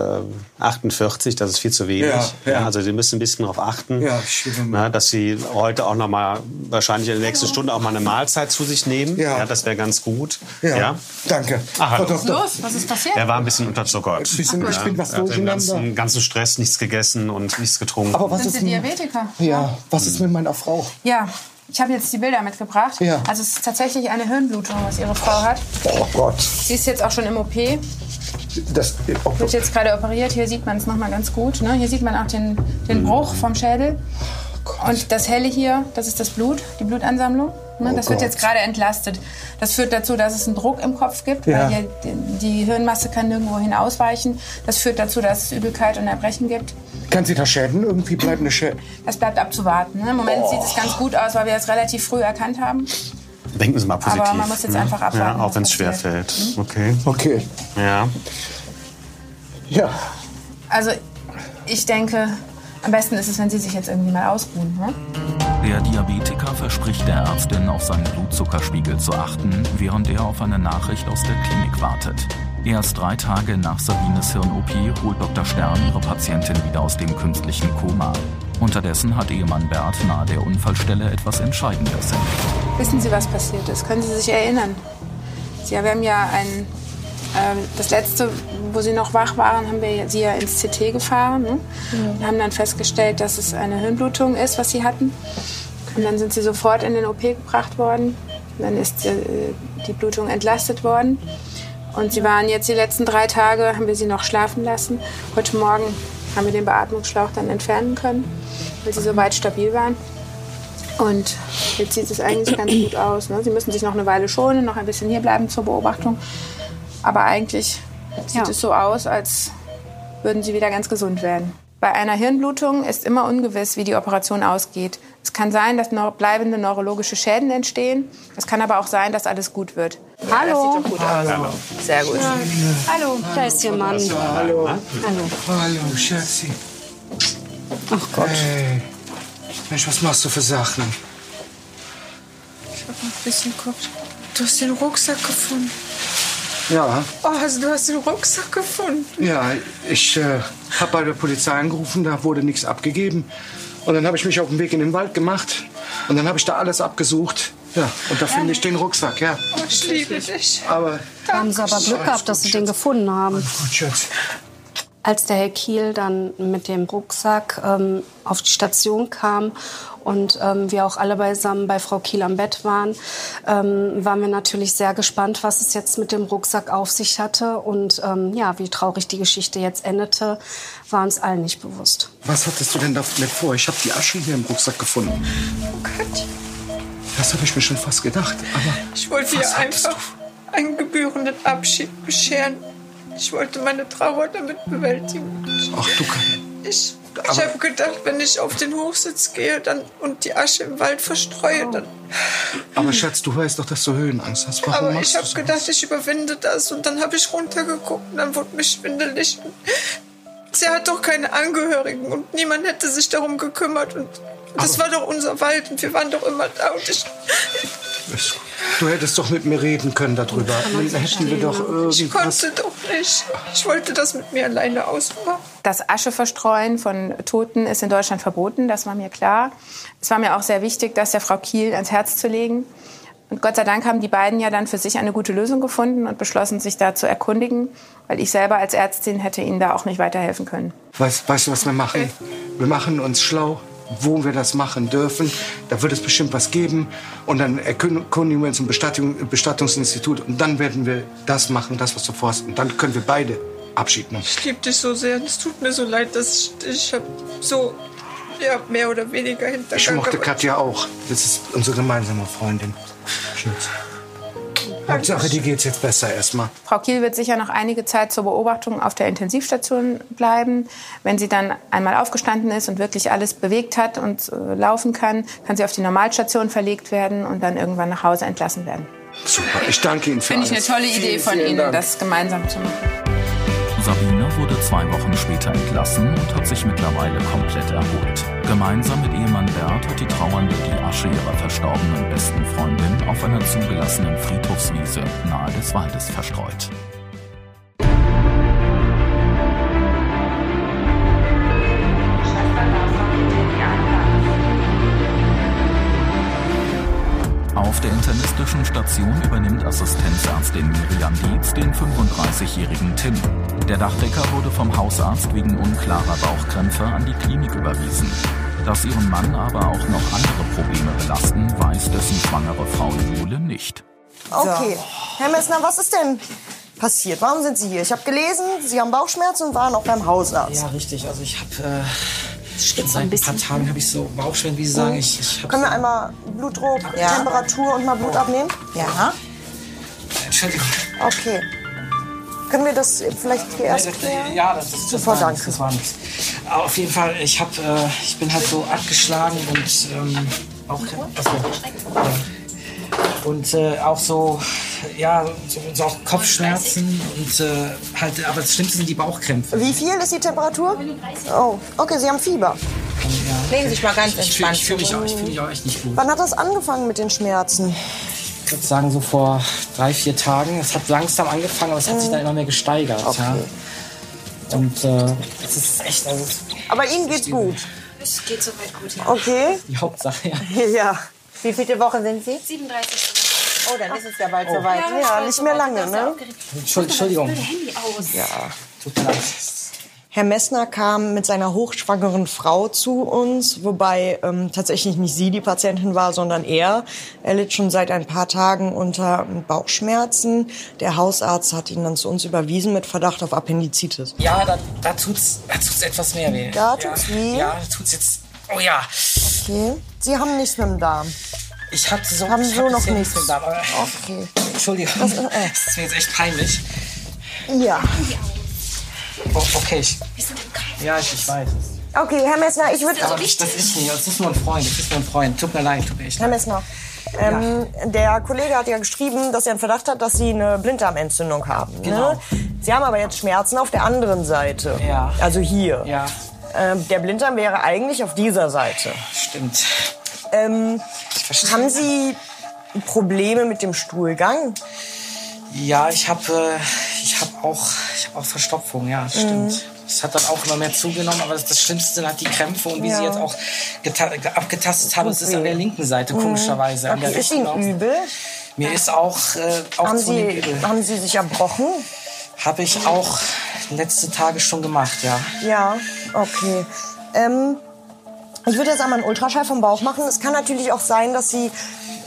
48, das ist viel zu wenig. Ja, ja. also Sie müssen ein bisschen darauf achten, Ja, na, dass Sie heute auch noch mal wahrscheinlich in der nächsten Stunde auch mal eine Mahlzeit zu sich nehmen. Ja. das wäre ganz gut. Ja, danke. Ah, hallo. Frau Doktor. Los, was ist passiert? Er war ein bisschen unterzuckert. Ein bisschen, ich bin was er hat den durcheinander. ganzen, ganzen Stress nichts gegessen und nichts getrunken. Aber was Sind ist, Sie Diabetiker? ja, was ist mit meiner Frau? Ja, ich habe jetzt die Bilder mitgebracht. Ja. Also es ist tatsächlich eine Hirnblutung, was Ihre Frau hat. Oh Gott. Sie ist jetzt auch schon im OP, wird Das, oh, jetzt gerade operiert. Hier sieht man es nochmal ganz gut. Ne? Hier sieht man auch den, den Bruch vom Schädel. Und das Helle hier, das ist das Blut, die Blutansammlung. Ne? Oh das wird Gott. jetzt gerade entlastet. Das führt dazu, dass es einen Druck im Kopf gibt, Ja. weil die, die Hirnmasse kann nirgendwo hin ausweichen. Das führt dazu, dass es Übelkeit und Erbrechen gibt. kann sie da Schäden? Irgendwie bleibende Schäden? Das bleibt abzuwarten. Ne? Im Moment sieht es ganz gut aus, weil wir es relativ früh erkannt haben. Denken Sie mal positiv. Aber man muss jetzt ne? einfach abwarten, Ja, auch wenn es schwer fällt. Okay. Okay. Ja. Ja. Also ich denke, am besten ist es, wenn Sie sich jetzt irgendwie mal ausruhen. Ne? Der Diabetiker verspricht der Ärztin, auf seinen Blutzuckerspiegel zu achten, während er auf eine Nachricht aus der Klinik wartet. Erst drei Tage nach Sabines Hirn-OP holt Dr. Stern ihre Patientin wieder aus dem künstlichen Koma. Unterdessen hat Ehemann Bert nahe der Unfallstelle etwas Entscheidendes entdeckt. Wissen Sie, was passiert ist? Können Sie sich erinnern? Sie haben ja ein Ähm, das letzte, wo sie noch wach waren, haben wir sie ja ins CT gefahren ne? und haben dann festgestellt, dass es eine Hirnblutung ist, was sie hatten. Und dann sind sie sofort in den OP gebracht worden. Dann ist äh, die Blutung entlastet worden. Und sie waren jetzt die letzten drei Tage, haben wir sie noch schlafen lassen. Heute Morgen haben wir den Beatmungsschlauch dann entfernen können, weil sie soweit stabil waren. Und jetzt sieht es eigentlich ganz gut aus. Ne? Sie müssen sich noch eine Weile schonen, noch ein bisschen hier bleiben zur Beobachtung. Aber eigentlich sieht Ja. es so aus, als würden sie wieder ganz gesund werden. Bei einer Hirnblutung ist immer ungewiss, wie die Operation ausgeht. Es kann sein, dass noch bleibende neurologische Schäden entstehen. Es kann aber auch sein, dass alles gut wird. Hallo. Das sieht doch gut aus. Sehr gut. Hallo. Da ist Ihr Mann. Hallo. Hallo. Hallo, Schatzi. Ach Gott. Hey. Mensch, was machst du für Sachen? Ich hab noch ein bisschen geguckt. Du hast den Rucksack gefunden. Ja, Oh, also du hast den Rucksack gefunden. ja, ich äh, habe bei der Polizei angerufen, da wurde nichts abgegeben. Und dann habe ich mich auf den Weg in den Wald gemacht. Und dann habe ich da alles abgesucht. Ja, und da finde ich den Rucksack, ja. Oh, ich liebe dich. Aber Da haben Sie aber Glück gehabt, dass Sie den gefunden haben. gut, Schatz. Als der Herr Kiel dann mit dem Rucksack ähm, auf die Station kam und ähm, wir auch alle beisammen bei Frau Kiel am Bett waren, ähm, waren wir natürlich sehr gespannt, was es jetzt mit dem Rucksack auf sich hatte. Und ähm, ja, wie traurig die Geschichte jetzt endete, war uns allen nicht bewusst. Was hattest du denn damit vor? Ich habe die Asche hier im Rucksack gefunden. Oh Gott. Das habe ich mir schon fast gedacht. Aber Ich wollte ihr einfach einen gebührenden Abschied bescheren. Ich wollte meine Trauer damit bewältigen. ach du kann. Ich, ich Aber- habe gedacht, wenn ich auf den Hochsitz gehe dann, und die Asche im Wald verstreue, dann. Aber Schatz, du weißt doch, dass du Höhenangst hast. Warum Aber ich habe gedacht, ich überwinde das. Und dann habe ich runtergeguckt und dann wurde mir schwindelig. Sie hat doch keine Angehörigen und niemand hätte sich darum gekümmert. Und das war doch unser Wald und wir waren doch immer da. Und ich, Du hättest doch mit mir reden können darüber. Dann hätten wir doch ich konnte doch nicht. Ich wollte das mit mir alleine ausmachen. Das Ascheverstreuen von Toten ist in Deutschland verboten, das war mir klar. Es war mir auch sehr wichtig, das der Frau Kiel ans Herz zu legen. Und Gott sei Dank haben die beiden ja dann für sich eine gute Lösung gefunden und beschlossen, sich da zu erkundigen, weil ich selber als Ärztin hätte ihnen da auch nicht weiterhelfen können. Weißt, weißt du, was wir machen? Wir machen uns schlau, wo wir das machen dürfen. Da wird es bestimmt was geben. Und dann erkundigen wir uns im Bestattung, Bestattungsinstitut. Und dann werden wir das machen, das, was du vorhast. Und dann können wir beide Abschied nehmen. Ich liebe dich so sehr. Es tut mir so leid, dass ich dich hab so ja, mehr oder weniger hintergangen. Ich mochte Katja auch. Das ist unsere gemeinsame Freundin. Schatz. Hauptsache, dir geht's jetzt besser erstmal. Frau Kiel wird sicher noch einige Zeit zur Beobachtung auf der Intensivstation bleiben. Wenn sie dann einmal aufgestanden ist und wirklich alles bewegt hat und äh, laufen kann, kann sie auf die Normalstation verlegt werden und dann irgendwann nach Hause entlassen werden. Super. Ich danke Ihnen für Finde ich eine alles. tolle Idee Vielen, von vielen Ihnen, Dank. das gemeinsam zu machen. Sabine wurde zwei Wochen später entlassen und hat sich mittlerweile komplett erholt. Gemeinsam mit Ehemann Bert hat die Trauernde die Asche ihrer verstorbenen besten Freundin auf einer zugelassenen Friedhofswiese nahe des Waldes verstreut. Auf der internistischen Station übernimmt Assistenzärztin Miriam Dietz den 35-jährigen Tim. Der Dachdecker wurde vom Hausarzt wegen unklarer Bauchkrämpfe an die Klinik überwiesen. Dass ihren Mann aber auch noch andere Probleme belasten, weiß dessen schwangere Frau Jule nicht. Okay. Herr Messner, was ist denn passiert? Warum sind Sie hier? Ich habe gelesen, Sie haben Bauchschmerzen und waren auch beim Hausarzt. Ja, richtig. Also ich habe äh, Stimmt so seit ein ein bisschen. paar Tagen habe ich so Bauchschmerzen, wie Sie sagen. Ich, ich hab Können wir einmal Blutdruck, Ja. Temperatur und mal Blut abnehmen? Ja. Entschuldigung. Okay. Können wir das vielleicht hier erst klären? das, ja, das, das, Super, war nichts, danke. das war nichts. Aber auf jeden Fall, ich habe, äh, ich bin halt so abgeschlagen und ähm, auch, also, ja. Und äh, auch so, ja, so, so auch Kopfschmerzen und äh, halt, aber das Schlimmste sind die Bauchkrämpfe. Wie viel ist die Temperatur? Oh, okay, Sie haben Fieber. Legen Sie sich mal ganz Ich fühle fühl mich, auch- ich fühl mich auch echt nicht gut. Wann hat das angefangen mit den Schmerzen? Ich würde sagen, so vor drei, vier Tagen. Es hat langsam angefangen, aber es hat sich dann immer mehr gesteigert. Ja. Und äh, es ist echt, also Aber Ihnen geht's gut. Es geht soweit gut, ja. Okay. die Hauptsache. Ja. Ja. Wie viele Woche sind Sie? 37. Oh, dann ist es ja bald Oh. soweit. Ja, Ja, nicht mehr lange, ne? Entschuldigung. Handy aus. Ja. Tut mir leid. Herr Messner kam mit seiner hochschwangeren Frau zu uns, wobei ähm, tatsächlich nicht sie die Patientin war, sondern er. Er litt schon seit ein paar Tagen unter Bauchschmerzen. Der Hausarzt hat ihn dann zu uns überwiesen mit Verdacht auf Appendizitis. Ja, da, da tut's, da tut's etwas mehr weh. Da tut's ja. weh? Ja, da tut's jetzt. Oh ja. Okay. Sie haben nichts mit dem Darm. Ich hatte so. Haben ich so hab noch nichts. mit Darm, aber- Okay. Entschuldigung. Das Das, ist- äh. ist mir jetzt echt peinlich. Ja. Oh, okay. Ich, ja, ich, ich weiß. Okay, Herr Messner, ich würde... Aber das ist nicht. Das ist nur ein Freund. Das ist nur ein Freund. Tut mir leid. Tut mir echt Herr leid. Messner, ähm, der Kollege hat ja geschrieben, dass er einen Verdacht hat, dass Sie eine Blinddarmentzündung haben. Genau. Ne? Sie haben aber jetzt Schmerzen auf der anderen Seite. Ja. Also hier. Ja. Ähm, der Blinddarm wäre eigentlich auf dieser Seite. Stimmt. Ähm, haben Sie Probleme mit dem Stuhlgang? Ja, ich habe äh, ich hab auch, ich hab auch Verstopfung, ja, das stimmt. Mhm. Es hat dann auch immer mehr zugenommen, aber das, das Schlimmste sind halt die Krämpfe und wie Ja. sie jetzt auch geta- ge- abgetastet haben, es ist an der linken Seite, Mhm. komischerweise. Okay, ist Ihnen übel? Mir ist auch, äh, auch Haben zunehmend Sie, übel. haben Sie sich erbrochen? Habe ich auch letzte Tage schon gemacht, ja. Ja, okay. Ähm, ich würde jetzt einmal einen Ultraschall vom Bauch machen. Es kann natürlich auch sein, dass Sie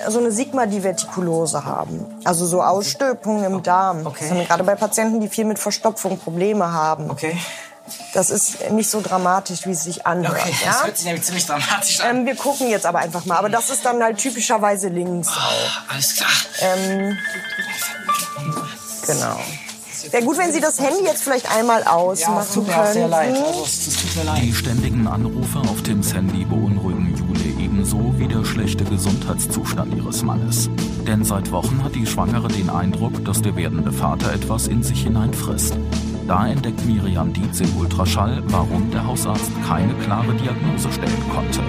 so eine Sigma-Divertikulose haben. Also so Ausstülpungen im Darm. Das sind gerade bei Patienten, die viel mit Verstopfung Probleme haben. Okay. Das ist nicht so dramatisch, wie es sich anhört. Okay, ja? das hört sich nämlich ziemlich dramatisch an. ähm, wir gucken jetzt aber einfach mal. Aber das ist dann halt typischerweise links auch. Alles klar. Ähm, genau. Wäre gut, wenn Sie das Handy jetzt vielleicht einmal ausmachen Ja, es tut mir auch sehr leid. Also, es, es tut mir leid. Die ständigen Anrufe auf Tims Handy beunruhigen Jule ebenso wie der schlechte Gesundheitszustand ihres Mannes. Denn seit Wochen hat die Schwangere den Eindruck, dass der werdende Vater etwas in sich hineinfrisst. Da entdeckt Miriam Dietz im Ultraschall, warum der Hausarzt keine klare Diagnose stellen konnte.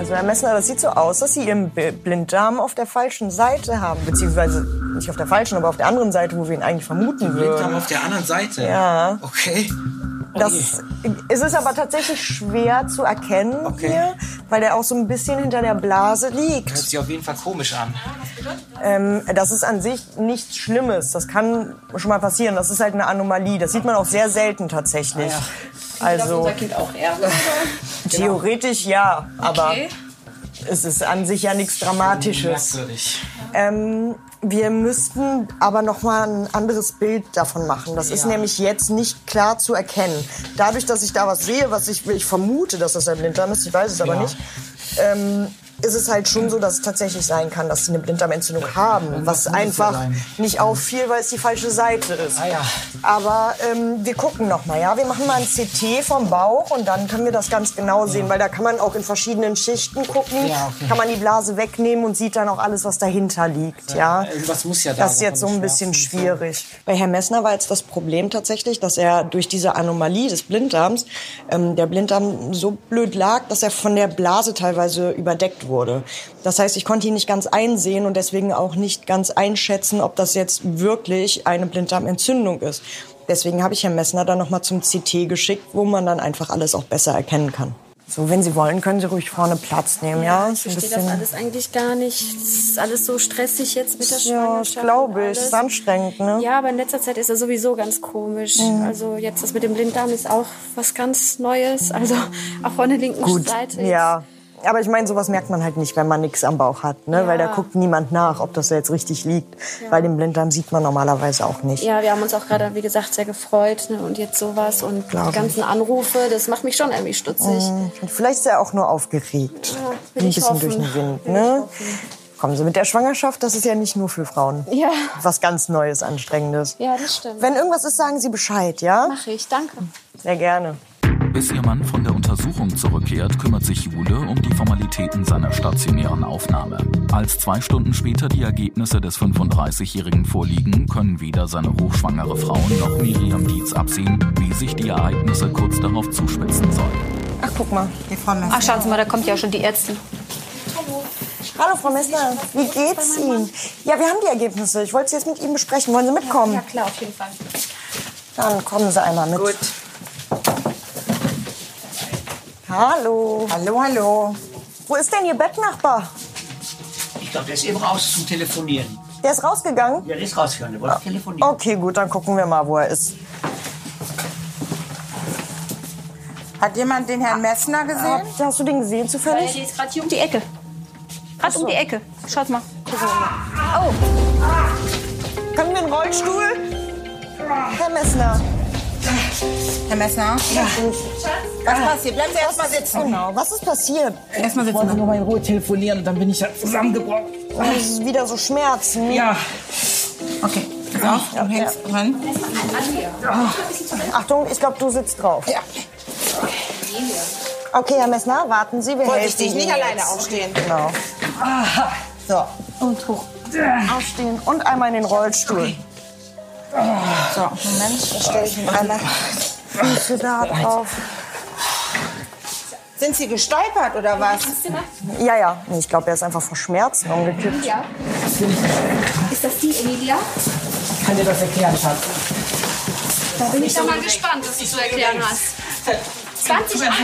Also Herr Messner, das sieht so aus, dass Sie Ihren Blinddarm auf der falschen Seite haben. Beziehungsweise nicht auf der falschen, aber auf der anderen Seite, wo wir ihn eigentlich vermuten Blinddarm würden. auf der anderen Seite. Ja. Okay. Das, es ist aber tatsächlich schwer zu erkennen hier, weil der auch so ein bisschen hinter der Blase liegt. Hört sich auf jeden Fall komisch an. Ähm, das ist an sich nichts Schlimmes. Das kann schon mal passieren. Das ist halt eine Anomalie. Das sieht man auch sehr selten tatsächlich. Also Kind auch Ärger. theoretisch ja, aber Okay. es ist an sich ja nichts Dramatisches. Ähm, wir müssten aber noch mal ein anderes Bild davon machen. Das ist Ja. nämlich jetzt nicht klar zu erkennen. Dadurch, dass ich da was sehe, was ich, ich vermute, dass das ein Blinddarm ist, ich weiß es aber Ja. nicht, ähm, ist es halt schon so, dass es tatsächlich sein kann, dass sie eine Blinddarmentzündung haben, was einfach nicht auffiel, weil es die falsche Seite ist. Ah ja. Aber ähm, wir gucken noch mal, ja. Wir machen mal ein CT vom Bauch und dann können wir das ganz genau sehen, weil da kann man auch in verschiedenen Schichten gucken. Ja, okay. Kann man die Blase wegnehmen und sieht dann auch alles, was dahinter liegt, ja. Irgendwas muss ja da Das ist jetzt so ein bisschen schwierig. Bei Herrn Messner war jetzt das Problem tatsächlich, dass er durch diese Anomalie des Blinddarms, ähm, der Blinddarm so blöd lag, dass er von der Blase teilweise überdeckt wurde. Das heißt, ich konnte ihn nicht ganz einsehen und deswegen auch nicht ganz einschätzen, ob das jetzt wirklich eine Blinddarmentzündung ist. Deswegen habe ich Herrn Messner dann nochmal zum CT geschickt, wo man dann einfach alles auch besser erkennen kann. So, wenn Sie wollen, können Sie ruhig vorne Platz nehmen, ja? Ich verstehe das alles eigentlich gar nicht. Es ist alles so stressig jetzt mit der Ja, Schwangerschaft. das glaube ich. Das ist anstrengend, ne? Ja, aber in letzter Zeit ist er sowieso ganz komisch. Mhm. Also jetzt das mit dem Blinddarm ist auch was ganz Neues. Also auch von der linken Gut, Seite. ja. Aber ich meine, sowas merkt man halt nicht, wenn man nichts am Bauch hat, ne? Weil da guckt niemand nach, ob das jetzt richtig liegt. Weil den Blinddarm sieht man normalerweise auch nicht. Ja, wir haben uns auch gerade, wie gesagt, sehr gefreut. Ne? Und jetzt sowas und Glaub die ganzen Anrufe, das macht mich schon irgendwie stutzig. Mhm. Vielleicht ist er auch nur aufgeregt. Ja, Ein bisschen hoffen. durch den Wind, Will ne? Kommen Sie mit der Schwangerschaft, das ist ja nicht nur für Frauen. Ja. Was ganz Neues, Anstrengendes. Ja, das stimmt. Wenn irgendwas ist, sagen Sie Bescheid, ja? Mache ich, danke. Sehr gerne. Bis ihr Mann von der Untersuchung zurückkehrt, kümmert sich Jule um die Formalitäten seiner stationären Aufnahme. Als zwei Stunden später die Ergebnisse des 35-Jährigen vorliegen, können weder seine hochschwangere Frau noch Miriam Dietz absehen, wie sich die Ereignisse kurz darauf zuspitzen sollen. Ach, guck mal. Die Frau Messner. Ach, schauen Sie mal, da kommt ja schon die Ärztin. Hallo, Frau Messner. Wie geht's Ihnen? Ja, wir haben die Ergebnisse. Ich wollte sie jetzt mit Ihnen besprechen. Wollen Sie mitkommen? Ja, klar, auf jeden Fall. Dann kommen Sie einmal mit. Gut. Hallo. Hallo, hallo. Wo ist denn Ihr Bettnachbar? Ich glaube, der ist eben raus zum Telefonieren. Der ist rausgegangen? Ja, der ist rausgegangen, der wollte telefonieren. Okay, gut, dann gucken wir mal, wo er ist. Hat jemand den Herrn Messner gesehen? Hast du den gesehen zufällig? Der ist gerade hier um die Ecke. Gerade um die Ecke. Schaut mal. Oh. Können wir einen Rollstuhl? Herr Messner. Herr Messner? Ja. Was passiert? Bleiben Sie erst mal sitzen. Genau. Was ist passiert? Erstmal sitzen. Ich wollte nur mal in Ruhe telefonieren und dann bin ich halt zusammengebrochen. Oh, das ist wieder so Schmerzen. Ja. Okay, pass auf, du hängst dran. Achtung, ich glaube, du sitzt drauf. Ja. Okay, Herr Messner, warten Sie. Wir Vorsichtig, helfen nicht Ihnen alleine aufstehen. Genau. So. Und hoch. Aufstehen und einmal in den Rollstuhl. So, Moment, dann stelle ich ihn einmal. Füße da drauf. Sind Sie gestolpert oder was? Ja, ja. Nee, Ich glaube, er ist einfach vor Schmerzen umgekippt. Ja. Ist das die Emilia? Ich kann dir das erklären, Schatz. Da bin ich doch mal gespannt, was du zu erklären hast. 20, An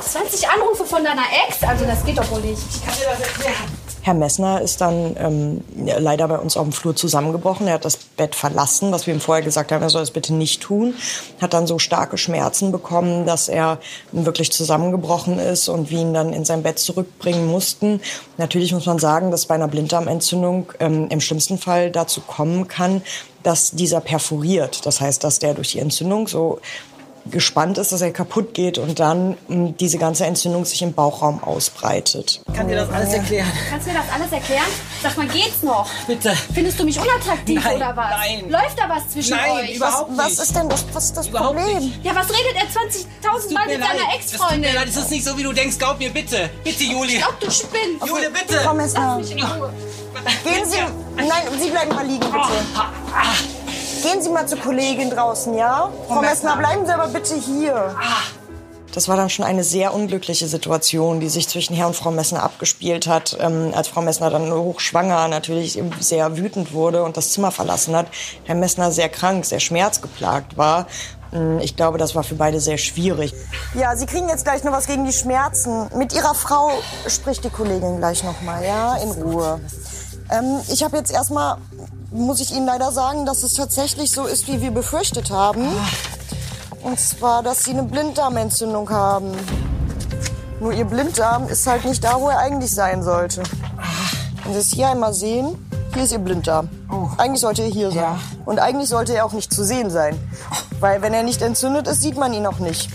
20 Anrufe von deiner Ex? Also das geht doch wohl nicht. Ich kann dir das erklären. Herr Messner ist dann ähm, leider bei uns auf dem Flur zusammengebrochen. Er hat das Bett verlassen, was wir ihm vorher gesagt haben, er soll es bitte nicht tun. Hat dann so starke Schmerzen bekommen, dass er wirklich zusammengebrochen ist und wir ihn dann in sein Bett zurückbringen mussten. Natürlich muss man sagen, dass bei einer Blinddarmentzündung ähm, im schlimmsten Fall dazu kommen kann, dass dieser perforiert. Das heißt, dass der durch die Entzündung so gespannt ist, dass er kaputt geht und dann mh, diese ganze Entzündung sich im Bauchraum ausbreitet. Ich kann dir das alles erklären. Kannst du mir das alles erklären? Sag mal, geht's noch? Bitte. Findest du mich unattraktiv Nein, oder was? nein. Läuft da was zwischen Nein, euch? überhaupt Was nicht. ist denn das, was ist das Überhaupt Problem? nicht. Ja, was redet er 20.000 Mal mit seiner Das tut mir Ex-Freundin? leid, es ist nicht so, wie du denkst. Glaub mir, bitte. Bitte, Juli. Ich glaub, du spinnst. Jule, bitte. Mich in Ruhe. gehen Sie, nein, Sie bleiben mal liegen, bitte. Gehen Sie mal zur Kollegin draußen, ja? Frau Messner, bleiben Sie aber bitte hier. Das war dann schon eine sehr unglückliche Situation, die sich zwischen Herr und Frau Messner abgespielt hat, ähm, als Frau Messner dann hochschwanger natürlich sehr wütend wurde und das Zimmer verlassen hat. Herr Messner sehr krank, sehr schmerzgeplagt war. Mm, Ich glaube, das war für beide sehr schwierig. Ja, Sie kriegen jetzt gleich noch was gegen die Schmerzen. Mit Ihrer Frau spricht die Kollegin gleich noch mal, ja, in Ruhe. Ähm, ich habe jetzt erstmal, muss ich Ihnen leider sagen, dass es tatsächlich so ist, wie wir befürchtet haben. Und zwar, dass Sie eine Blinddarmentzündung haben. Nur Ihr Blinddarm ist halt nicht da, wo er eigentlich sein sollte. Wenn Sie es hier einmal sehen, hier ist Ihr Blinddarm. Eigentlich sollte er hier sein. Und eigentlich sollte er auch nicht zu sehen sein. Weil wenn er nicht entzündet ist, sieht man ihn auch nicht.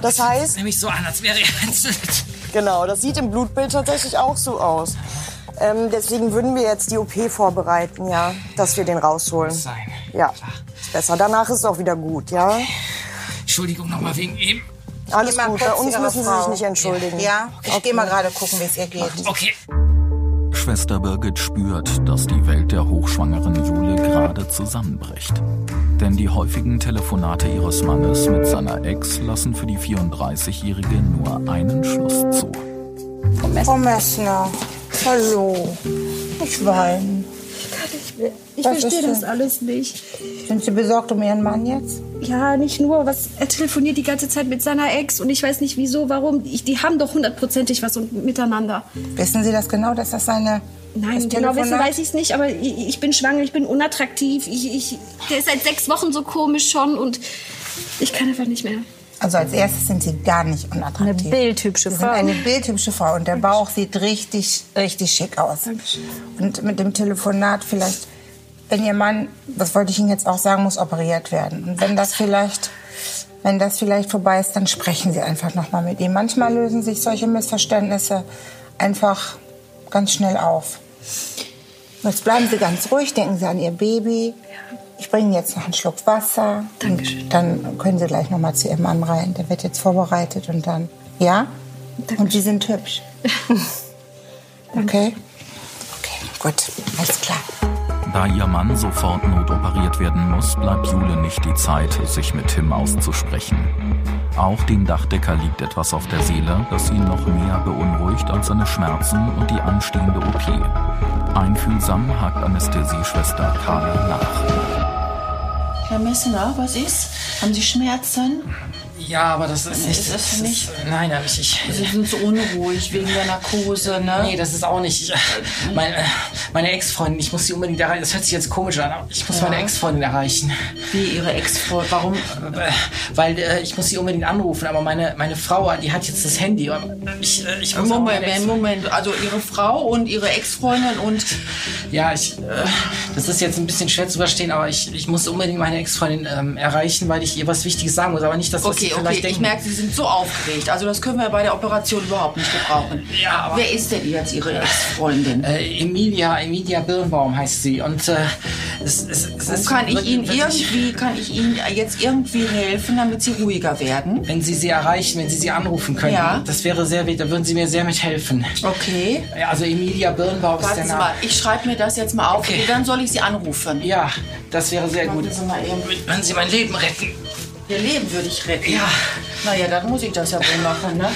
Das heißt, Nämlich so an, als wäre er entzündet. Genau, das sieht im Blutbild tatsächlich auch so aus. Ähm, deswegen würden wir jetzt die OP vorbereiten, ja, dass wir den rausholen. Sein. Ja, ist besser. Danach ist es auch wieder gut, ja. Entschuldigung nochmal wegen ihm. Alles gut, bei uns müssen Sie sich Frau. nicht entschuldigen. Ja, ich gehe mal gerade gucken, wie es ihr geht. Okay. Schwester Birgit spürt, dass die Welt der hochschwangeren Jule gerade zusammenbricht. Denn die häufigen Telefonate ihres Mannes mit seiner Ex lassen für die 34-Jährige nur einen Schluss zu. Frau Messner, hallo. Ich weine. Ich Was verstehe das alles nicht. Sind Sie besorgt um Ihren Mann jetzt? Ja, nicht nur. Was, er telefoniert die ganze Zeit mit seiner Ex und ich weiß nicht wieso, warum. Ich, die haben doch hundertprozentig was und, miteinander. Wissen Sie das genau, dass das seine... Nein, genau wissen weiß ich es nicht, aber ich, ich bin schwanger, ich bin unattraktiv. Ich, ich, der ist seit sechs Wochen so komisch schon und ich kann einfach nicht mehr. Also als erstes sind Sie gar nicht unattraktiv. Eine bildhübsche Sie Frau. sind eine bildhübsche Frau und der Bauch sieht richtig, richtig schick aus. Und mit dem Telefonat vielleicht, wenn Ihr Mann, das wollte ich Ihnen jetzt auch sagen, muss operiert werden. Und wenn das vielleicht, wenn das vielleicht vorbei ist, dann sprechen Sie einfach noch mal mit ihm. Manchmal lösen sich solche Missverständnisse einfach ganz schnell auf. Jetzt bleiben Sie ganz ruhig, denken Sie an Ihr Baby. Ich bringe Ihnen jetzt noch einen Schluck Wasser. Dankeschön. Dann können Sie gleich noch mal zu Ihrem Mann rein. Der wird jetzt vorbereitet und dann, ja? Und Sie sind hübsch. okay? Okay, gut, alles klar. Da ihr Mann sofort notoperiert werden muss, bleibt Jule nicht die Zeit, sich mit Tim auszusprechen. Auch dem Dachdecker liegt etwas auf der Seele, das ihn noch mehr beunruhigt als seine Schmerzen und die anstehende OP. Einfühlsam hakt Anästhesieschwester Carla nach. Herr Messner, was ist? Haben Sie Schmerzen? Ja, aber das ist nicht. Ist das nicht? Nein, nein, ich. ich Sie sind so unruhig wegen der Narkose, ne? Nee, das ist auch nicht. Ich, meine, meine Ex-Freundin, ich muss sie unbedingt erreichen. Das hört sich jetzt komisch an, aber ich muss Ja. meine Ex-Freundin erreichen. Wie Ihre Ex-Freundin? Warum? Äh, Weil äh, ich muss sie unbedingt anrufen, aber meine, meine Frau, die hat jetzt das Handy. Aber Ich, äh, ich muss Moment, Moment. Also Ihre Frau und Ihre Ex-Freundin und. Ja, ich, äh, das ist jetzt ein bisschen schwer zu verstehen, aber ich, ich muss unbedingt meine Ex-Freundin ähm, erreichen, weil ich ihr was Wichtiges sagen muss. Aber nicht, dass Okay, okay, vielleicht ich merke, Sie sind so aufgeregt. Also das können wir bei der Operation überhaupt nicht gebrauchen. Ja, aber- Wer ist denn jetzt Ihre Ex-Freundin? Äh, Emilia, Emilia Birnbaum heißt sie. Und äh, es, es, es ist kann ich Ihnen irgendwie, kann ich Ihnen jetzt irgendwie helfen, damit Sie ruhiger werden? Wenn Sie sie erreichen, wenn Sie sie anrufen können, Ja. das wäre sehr wichtig. Da würden Sie mir sehr mithelfen. Okay. Also Emilia Birnbaum ist Warten der Sie Name. mal, ich schreibe mir das jetzt mal auf. Okay. Dann soll ich Sie anrufen. Ja, das wäre sehr Warten gut. Sie mal eben. Wenn Sie mein Leben retten. Ihr Leben würde ich retten. Ja. Naja, dann muss ich das ja wohl machen, ne?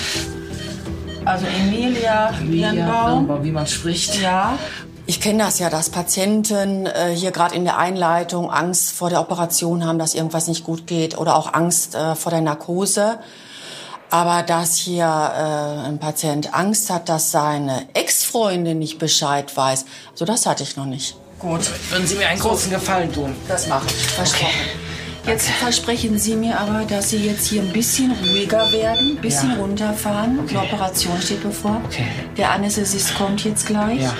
Also Emilia, Emilia Birnbaum. Birnbaum, wie man spricht. Ja. Ich kenne das ja, dass Patienten äh, hier gerade in der Einleitung Angst vor der Operation haben, dass irgendwas nicht gut geht oder auch Angst äh, vor der Narkose. Aber dass hier äh, ein Patient Angst hat, dass seine Ex-Freundin nicht Bescheid weiß, so das hatte ich noch nicht. Gut. Würden Sie mir einen großen Gefallen tun? Das mache ich, versprochen. Jetzt versprechen Sie mir aber, dass Sie jetzt hier ein bisschen ruhiger werden, ein bisschen Ja. runterfahren. Die Operation steht bevor. Okay. Der Anästhesist kommt jetzt gleich. Ja.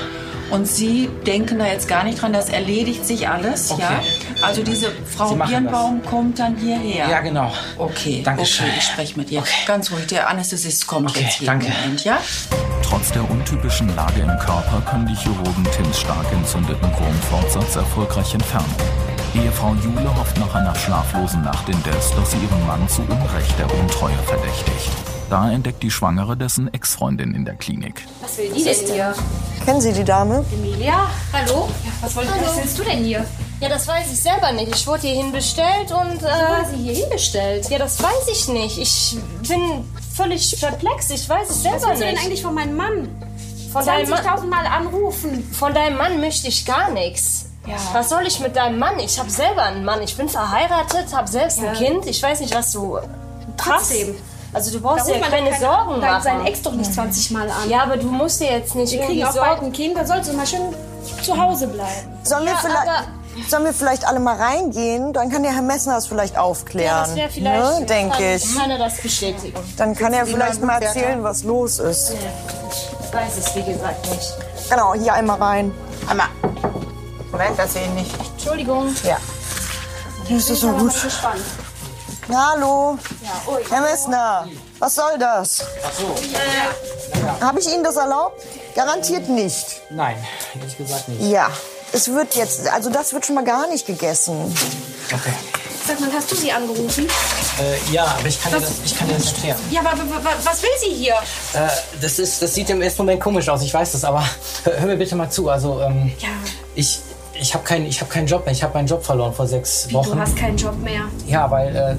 Und Sie denken da jetzt gar nicht dran, das erledigt sich alles, Okay. ja? Also diese Frau Birnbaum kommt dann hierher. Ja, genau. Okay, Dankeschön. okay, ich spreche mit ihr. Ganz ruhig, der Anästhesist kommt Okay, jetzt hier. danke. Moment, ja? Trotz der untypischen Lage im Körper können die Chirurgen Tims stark entzündeten Wurmfortsatz erfolgreich entfernen. Ehefrau Jule hofft nach einer schlaflosen Nacht indes, dass sie ihren Mann zu Unrecht der Untreue verdächtigt. Da entdeckt die Schwangere dessen Ex-Freundin in der Klinik. Was will die denn hier? Kennen Sie die Dame? Emilia? Hallo? was, wollt, was willst du denn hier? Ja, das weiß ich selber nicht. Ich wurde hierhin bestellt und. Äh, wurde sie hierhin bestellt? Ja, das weiß ich nicht. Ich bin völlig perplex. Ich weiß es selber Was willst du nicht. denn eigentlich von meinem Mann? Von deinem Mann? 20.000 Mal anrufen. Von deinem Mann möchte ich gar nichts. Was soll ich mit deinem Mann? Ich habe selber einen Mann. Ich bin verheiratet, habe selbst Ja. ein Kind. Ich weiß nicht, was du. Trotzdem. Also du brauchst dir man keine Sorgen dein- machen. seinen Ex doch nicht 20 Mal an. Ja, aber du musst dir jetzt nicht Wir irgendwie kriegen auch bald Sorgen. ein Kind, da sollst du mal schön zu Hause bleiben. Sollen wir, Ja, vielleicht, sollen wir vielleicht alle mal reingehen? Dann kann der Herr Messner das vielleicht aufklären. Ja, das wäre vielleicht. Ne, denke kann, ich. Kann er das bestätigen? Dann kann er vielleicht mal erzählen, was los ist. Ich weiß es, wie gesagt, nicht. Genau, hier einmal rein. Einmal. Moment, das sehe ich nicht. Entschuldigung. Ja. Das ist so gut. Gespannt. Na, hallo. Ja, ui. Herr Messner, was soll das? Ach so. Habe ich Ihnen das erlaubt? Garantiert nicht. Nein, ehrlich gesagt nicht. Ja, es wird jetzt, also das wird schon mal gar nicht gegessen. Okay. Sag mal, hast du sie angerufen? Äh, ja, aber ich kann, dir das, ich kann dir das erklären. Ja, aber was will sie hier? Äh, das, ist, das sieht im ersten Moment komisch aus, ich weiß das, aber hör, hör mir bitte mal zu. Also, ähm, Ja, ich, ich habe keinen ich hab keinen Job mehr. Ich habe meinen Job verloren vor sechs wie, Wochen. du hast keinen Job mehr. Ja, weil äh,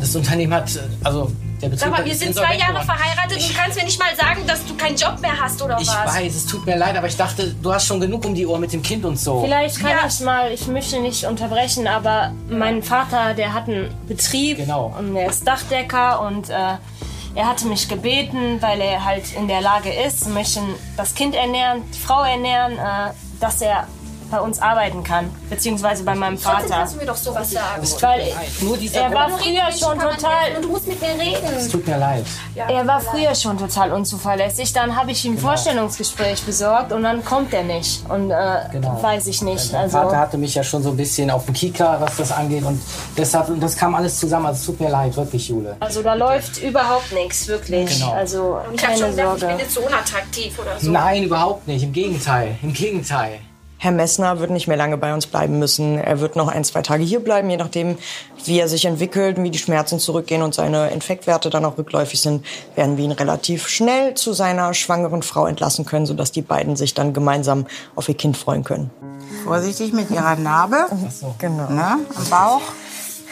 das Unternehmen hat, äh, also der Betrieb Sag mal, wir sind zwei Jahre verheiratet und du kannst mir nicht mal sagen, dass du keinen Job mehr hast oder Ich was? weiß, es tut mir leid, aber ich dachte, du hast schon genug um die Ohr mit dem Kind und so. Vielleicht kann Ja. ich mal, ich möchte nicht unterbrechen, aber mein Vater, der hat einen Betrieb Genau. und er ist Dachdecker und äh, er hatte mich gebeten, weil er halt in der Lage ist, möchte das Kind ernähren, die Frau ernähren, äh, dass er bei uns arbeiten kann, beziehungsweise bei meinem Trotzdem Vater. kannst du mir doch sowas sagen. Weil Nur dieser er war früher schon total Und du musst mit mir Es reden. tut mir leid. Er war früher schon total unzuverlässig. Dann habe ich ihm ein Genau. Vorstellungsgespräch besorgt und dann kommt er nicht. Und äh, Genau. weiß ich nicht. Mein Also, Vater hatte mich ja schon so ein bisschen auf dem Kika, was das angeht. Und deshalb, und das kam alles zusammen. Also es tut mir leid, wirklich, Jule. also da läuft überhaupt nichts, wirklich. Genau. Also Ich habe keine schon gedacht, ich bin jetzt so unattraktiv oder so. Nein, überhaupt nicht. Im Gegenteil. Im Gegenteil. Herr Messner wird nicht mehr lange bei uns bleiben müssen. Er wird noch ein, zwei Tage hier bleiben, je nachdem, wie er sich entwickelt, wie die Schmerzen zurückgehen und seine Infektwerte dann auch rückläufig sind, werden wir ihn relativ schnell zu seiner schwangeren Frau entlassen können, sodass die beiden sich dann gemeinsam auf ihr Kind freuen können. Vorsichtig mit ihrer Narbe. so. Genau. Ne? Am Bauch.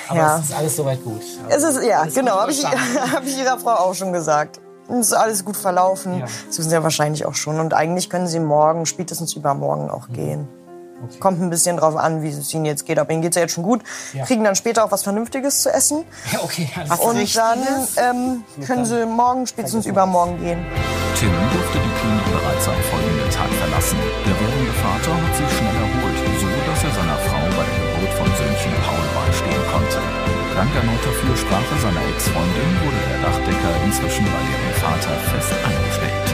Aber Ja. es ist alles soweit gut. Es ist, ja, ist genau, habe ich, hab ich Ihrer Frau auch schon gesagt. Es ist alles gut verlaufen. Ja. Das wissen Sie ja wahrscheinlich auch schon. Und eigentlich können Sie morgen, spätestens übermorgen auch gehen. Kommt ein bisschen drauf an, wie es ihnen jetzt geht. Aber ihnen geht's ja jetzt schon gut. Ja. Kriegen dann später auch was Vernünftiges zu essen. Ja, okay. alles Und klar. dann ähm, können sie morgen, spätestens übermorgen gehen. Tim durfte die Klinik bereits am folgenden Tag verlassen. Der werdende Vater hat sich schnell Dank erneuter Fürsprache seiner Ex-Freundin wurde der Dachdecker inzwischen bei ihrem Vater fest angestellt.